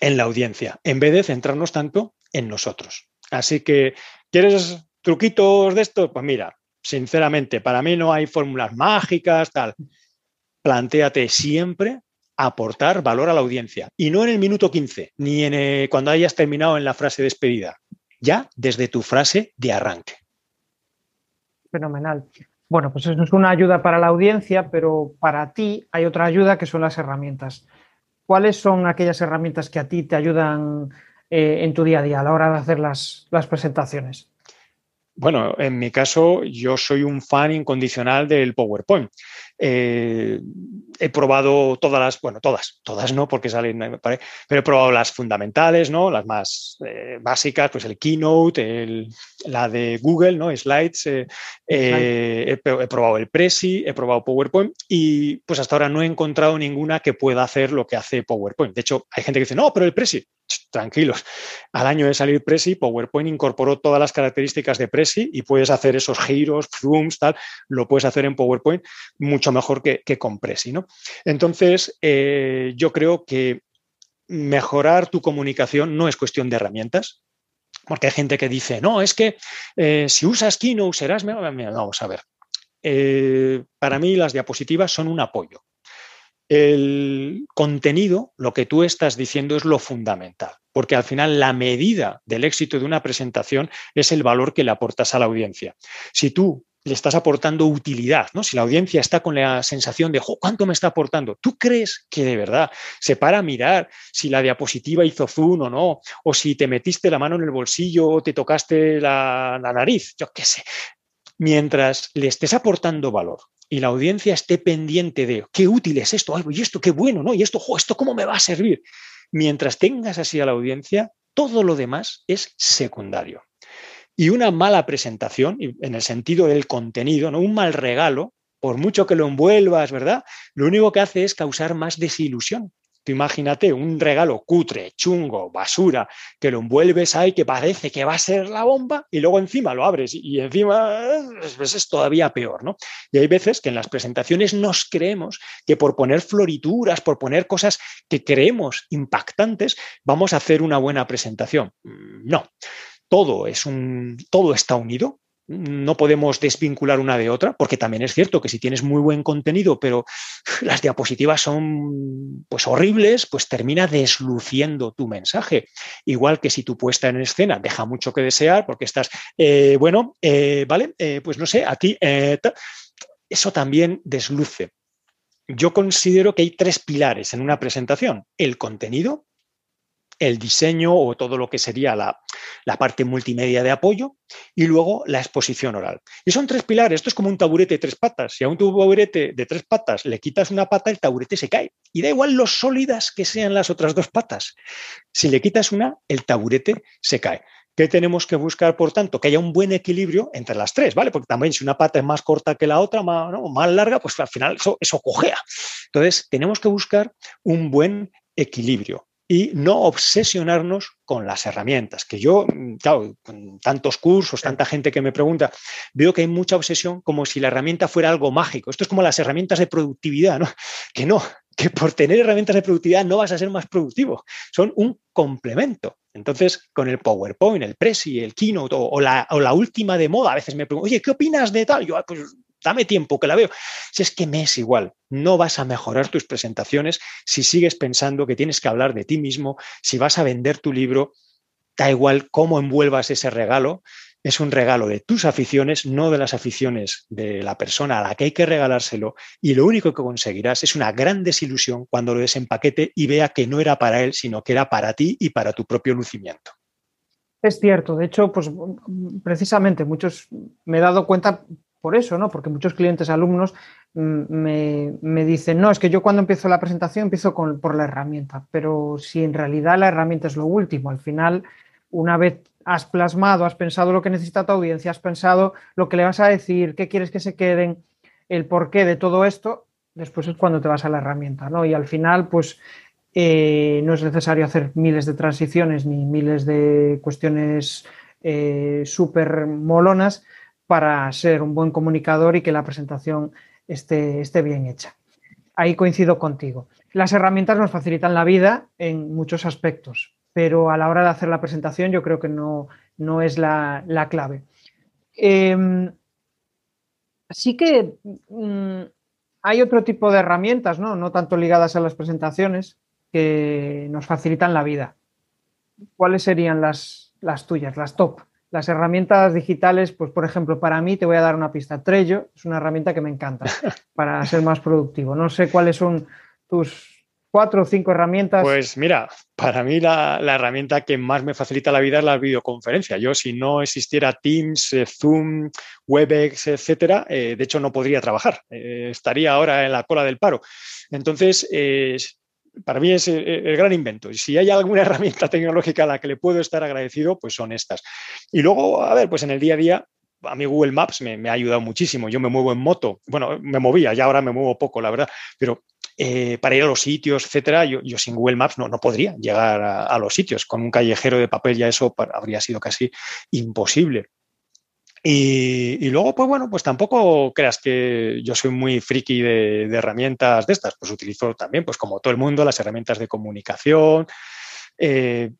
en la audiencia, en vez de centrarnos tanto en nosotros. Así que, ¿quieres truquitos de esto? Pues mira, sinceramente, para mí no hay fórmulas mágicas, tal. Plantéate siempre aportar valor a la audiencia y no en el minuto 15, ni en eh, cuando hayas terminado en la frase despedida, ya desde tu frase de arranque. Fenomenal. Bueno, pues eso es una ayuda para la audiencia, pero para ti hay otra ayuda que son las herramientas. ¿Cuáles son aquellas herramientas que a ti te ayudan eh, en tu día a día a la hora de hacer las presentaciones? Bueno, en mi caso, yo soy un fan incondicional del PowerPoint. Eh, he probado todas las, bueno, todas, todas no, porque salen, pero he probado las fundamentales, ¿no? Las más eh, básicas, pues el Keynote, la de Google, ¿no? Slides, eh, he, probado el Prezi, he probado PowerPoint y pues hasta ahora no he encontrado ninguna que pueda hacer lo que hace PowerPoint. De hecho, hay gente que dice, no, pero el Prezi, tranquilos. Al año de salir Prezi, PowerPoint incorporó todas las características de Prezi y puedes hacer esos giros, zooms, tal, lo puedes hacer en PowerPoint mucho mejor que, con Prezi. ¿no? Entonces, eh, yo creo que mejorar tu comunicación no es cuestión de herramientas, porque hay gente que dice, no, es que eh, si usas Keynote serás... Vamos a ver. Eh, para mí las diapositivas son un apoyo el contenido, lo que tú estás diciendo es lo fundamental, porque al final la medida del éxito de una presentación es el valor que le aportas a la audiencia. Si tú le estás aportando utilidad, ¿no? Si la audiencia está con la sensación de ¿cuánto me está aportando? ¿Tú crees que de verdad se para a mirar si la diapositiva hizo zoom o no? O si te metiste la mano en el bolsillo o te tocaste la, nariz, yo qué sé. Mientras le estés aportando valor y la audiencia esté pendiente de qué útil es esto, y esto qué bueno, ¿no? Y esto, esto cómo me va a servir. Mientras tengas así a la audiencia, todo lo demás es secundario. Y una mala presentación, en el sentido del contenido, ¿no? un mal regalo, por mucho que lo envuelvas, ¿verdad? Lo único que hace es causar más desilusión. Tú imagínate un regalo cutre, chungo, basura, que lo envuelves ahí, que parece que va a ser la bomba, y luego encima lo abres y, encima pues es todavía peor, ¿no? Y hay veces que en las presentaciones nos creemos que por poner florituras, por poner cosas que creemos impactantes, vamos a hacer una buena presentación. Mm, no. Todo, es un, todo está unido, no podemos desvincular una de otra, porque también es cierto que si tienes muy buen contenido, pero *laughs* las diapositivas son pues horribles, pues termina desluciendo tu mensaje. Igual que si tu puesta en escena deja mucho que desear, porque estás, eh, bueno, eh, vale, eh, pues no sé, aquí eso también desluce. Yo considero que hay tres pilares en una presentación: el contenido, el diseño o todo lo que sería la, parte multimedia de apoyo y luego la exposición oral. Y son tres pilares, esto es como un taburete de tres patas. Si a un taburete de tres patas le quitas una pata, el taburete se cae. Y da igual lo sólidas que sean las otras dos patas. Si le quitas una, el taburete se cae. ¿Qué tenemos que buscar, por tanto? Que haya un buen equilibrio entre las tres, ¿vale? Porque también si una pata es más corta que la otra, más, más larga, pues al final eso, eso cojea. Entonces, tenemos que buscar un buen equilibrio y no obsesionarnos con las herramientas. Que yo, mm, claro, con tantos cursos, tanta gente que me pregunta, veo que hay mucha obsesión como si la herramienta fuera algo mágico. Esto es como las herramientas de productividad, ¿no? *laughs* Que no, que por tener herramientas de productividad no vas a ser más productivo. Son un complemento. Entonces, con el PowerPoint, el Prezi, el Keynote o, la, o, la, última de moda, a veces me pregunto, oye, ¿qué opinas de tal? Yo, ah, pues dame tiempo que la veo. Si es que me es igual, no vas a mejorar tus presentaciones si sigues pensando que tienes que hablar de ti mismo, si vas a vender tu libro, da igual cómo envuelvas ese regalo, es un regalo de tus aficiones, no de las aficiones de la persona a la que hay que regalárselo, y lo único que conseguirás es una gran desilusión cuando lo desempaquete y vea que no era para él, sino que era para ti y para tu propio lucimiento. Es cierto, de hecho, pues precisamente muchos me he dado cuenta por eso, ¿no? Porque muchos clientes, alumnos mm, me, dicen, no, es que yo cuando empiezo la presentación empiezo con, por la herramienta, pero si en realidad la herramienta es lo último, al final, una vez has plasmado, has pensado lo que necesita tu audiencia, has pensado lo que le vas a decir, qué quieres que se queden, el porqué de todo esto, después es cuando te vas a la herramienta, ¿no? Y al final, pues eh, no es necesario hacer miles de transiciones ni miles de cuestiones eh, súper molonas, para ser un buen comunicador y que la presentación esté, esté bien hecha. Ahí coincido contigo. Las herramientas nos facilitan la vida en muchos aspectos, pero a la hora de hacer la presentación yo creo que no, no es la, clave. Em, sí que mm, hay otro tipo de herramientas, ¿no? no tanto ligadas a las presentaciones, que nos facilitan la vida. ¿Cuáles serían las, las tuyas, las top? Las herramientas digitales, pues por ejemplo, para mí te voy a dar una pista. Trello es una herramienta que me encanta *laughs* para ser más productivo. No sé cuáles son tus, cuatro o cinco herramientas. Pues mira, para mí la, herramienta que más me facilita la vida es la videoconferencia. Yo, si no existiera Teams, eh, Zoom, Webex, etcétera, eh, de hecho no podría trabajar. Eh, estaría ahora en la cola del paro. Entonces, para mí es el gran invento. Y si hay alguna *laughs* herramienta tecnológica a la que le puedo estar agradecido, pues son estas. Y luego, a ver, pues en el día a día a mí Google Maps me, ha ayudado muchísimo. Yo me muevo en moto. Bueno, me movía, ya ahora me muevo poco, la verdad. Pero eh, para ir a los sitios, etcétera, yo, sin Google Maps no, no podría llegar a, los sitios. Con un callejero de papel ya eso habría sido casi imposible. Y, luego, pues bueno, pues tampoco creas que yo soy muy friki de, herramientas de estas. Pues utilizo también, pues como todo el mundo, las herramientas de comunicación. Eh,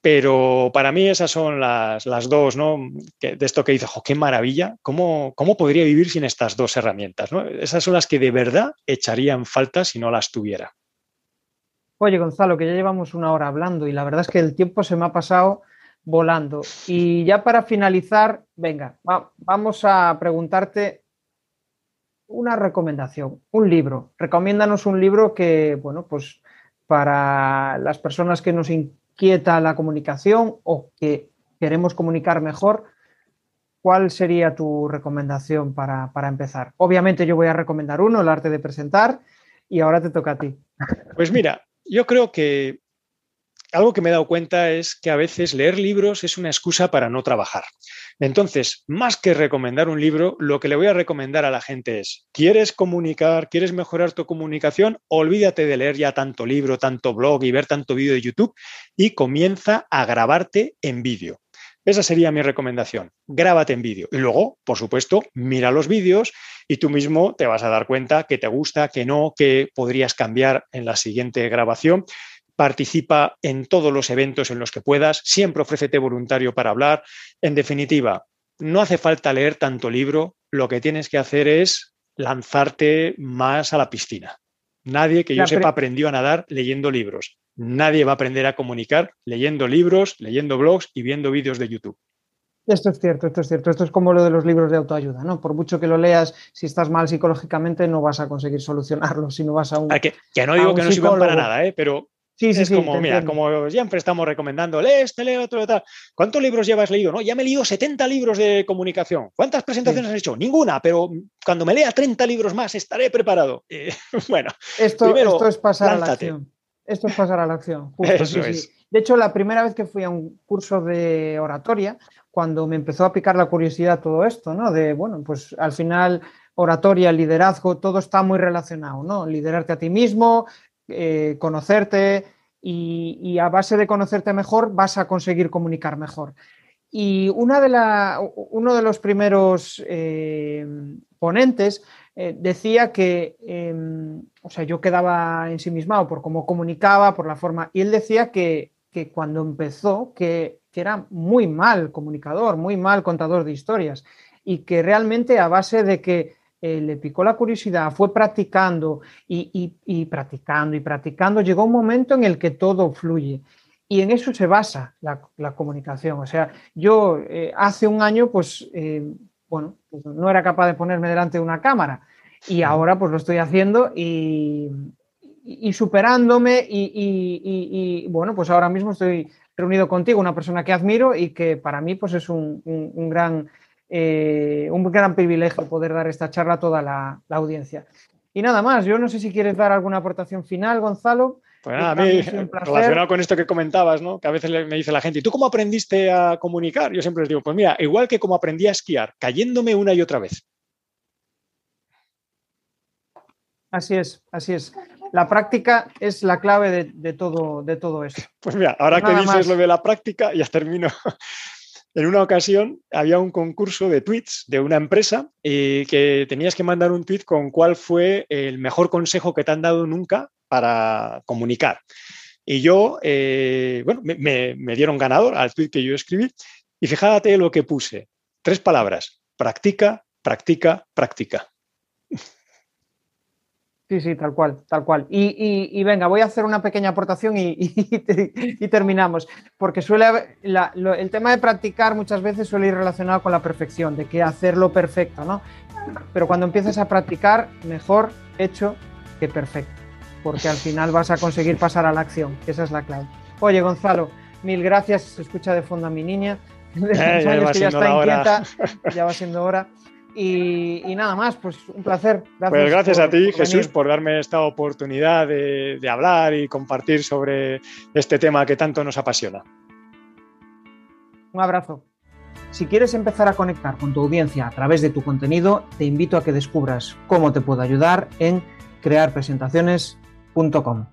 pero para mí esas son las, dos, ¿no? de esto que dice, qué maravilla, ¿Cómo, ¿cómo, podría vivir sin estas dos herramientas? ¿no? Esas son las que de verdad echarían falta si no las tuviera. Oye, Gonzalo, que ya llevamos una hora hablando y la verdad es que el tiempo se me ha pasado volando. Y ya para finalizar, venga, vamos a preguntarte una recomendación, un libro. Recomiéndanos un libro que, bueno, pues para las personas que nos quieta la comunicación o que queremos comunicar mejor, ¿cuál sería tu recomendación para, empezar? Obviamente yo voy a recomendar uno, el arte de presentar, y ahora te toca a ti. Pues mira, yo creo que algo que me he dado cuenta es que a veces leer libros es una excusa para no trabajar. Entonces, más que recomendar un libro, lo que le voy a recomendar a la gente es, ¿quieres comunicar, quieres mejorar tu comunicación? Olvídate de leer ya tanto libro, tanto blog y ver tanto vídeo de YouTube y comienza a grabarte en vídeo. Esa sería mi recomendación. Grábate en vídeo. Y luego, por supuesto, mira los vídeos y tú mismo te vas a dar cuenta que te gusta, que no, que podrías cambiar en la siguiente grabación participa en todos los eventos en los que puedas, siempre ofrécete voluntario para hablar. En definitiva, no hace falta leer tanto libro, lo que tienes que hacer es lanzarte más a la piscina. Nadie que yo sepa aprendió a nadar leyendo libros. Nadie va a aprender a comunicar leyendo libros, leyendo blogs y viendo vídeos de YouTube. Esto es cierto, esto es cierto. Esto es como lo de los libros de autoayuda, ¿no? Por mucho que lo leas, si estás mal psicológicamente, no vas a conseguir solucionarlo, *laughs* si no vas a un. que, no digo que no sirvan para nada, ¿eh? pero Sí, sí, es como, mira, como siempre estamos recomendando, lee este, lee otro, tal. ¿Cuántos libros llevas leído? No, ya me he leído 70 libros de comunicación. ¿Cuántas presentaciones has hecho? Ninguna, pero cuando me lea 30 libros más estaré preparado. *laughs* bueno, esto, esto es pasar a la acción. Esto es pasar a la acción. *laughs* Eso es. De hecho, la primera vez que fui a un curso de oratoria, cuando me empezó a picar la curiosidad todo esto, ¿no? De, bueno, pues al final oratoria, liderazgo, todo está muy relacionado, ¿no? Liderarte a ti mismo, eh, conocerte y, a base de conocerte mejor vas a conseguir comunicar mejor. Y una de la, uno de los primeros eh, ponentes eh, decía que, em, o sea, yo quedaba ensimismado por cómo comunicaba, por la forma, y él decía que, cuando empezó, que, que, era muy mal comunicador, muy mal contador de historias, y que realmente a base de que eh, le picó la curiosidad, fue practicando y, practicando y practicando, llegó un momento en el que todo fluye. Y en eso se basa la, comunicación. O sea, yo eh, hace un año, pues, eh, bueno, pues no era capaz de ponerme delante de una cámara y ahora pues lo estoy haciendo y, superándome y, bueno, pues ahora mismo estoy reunido contigo, una persona que admiro y que para mí pues es un gran eh, un gran privilegio poder dar esta charla a toda la, audiencia. Y nada más, yo no sé si quieres dar alguna aportación final, Gonzalo. Pues nada, a mí, relacionado con esto que comentabas, ¿no? que a veces me dice la gente, ¿y tú cómo aprendiste a comunicar? Yo siempre les digo, pues mira, igual que como aprendí a esquiar, cayéndome una y otra vez. Así es, así es. La práctica es la clave de, todo, de todo esto. Pues mira, ahora que dices lo de la práctica, ya termino. En una ocasión había un concurso de tweets de una empresa y que tenías que mandar un tweet con cuál fue el mejor consejo que te han dado nunca para comunicar. Y yo, eh, bueno, me, me, dieron ganador al tweet que yo escribí y fíjate lo que puse. Tres palabras. Practica, practica, práctica. Sí, sí, tal cual, tal cual. Y, venga, voy a hacer una pequeña aportación y, *laughs* terminamos, porque suele el tema de practicar muchas veces suele ir relacionado con la perfección, de que hacerlo perfecto, ¿no? Pero cuando empiezas a practicar, mejor hecho que perfecto. porque al final vas a conseguir pasar a la acción, esa es la clave. Oye, Gonzalo, mil gracias, se escucha de fondo a mi niña, de *laughs* Eh, ya que ya está hora. inquieta, *laughs* ya va siendo hora. Y, y nada más, pues un placer. Pues gracias por- a ti, por Jesús, por darme esta oportunidad de, de hablar y compartir sobre este tema que tanto nos apasiona. Un abrazo. Si quieres empezar a conectar con tu audiencia a través de tu contenido, te invito a que descubras cómo te puedo ayudar en crearpresentaciones.com.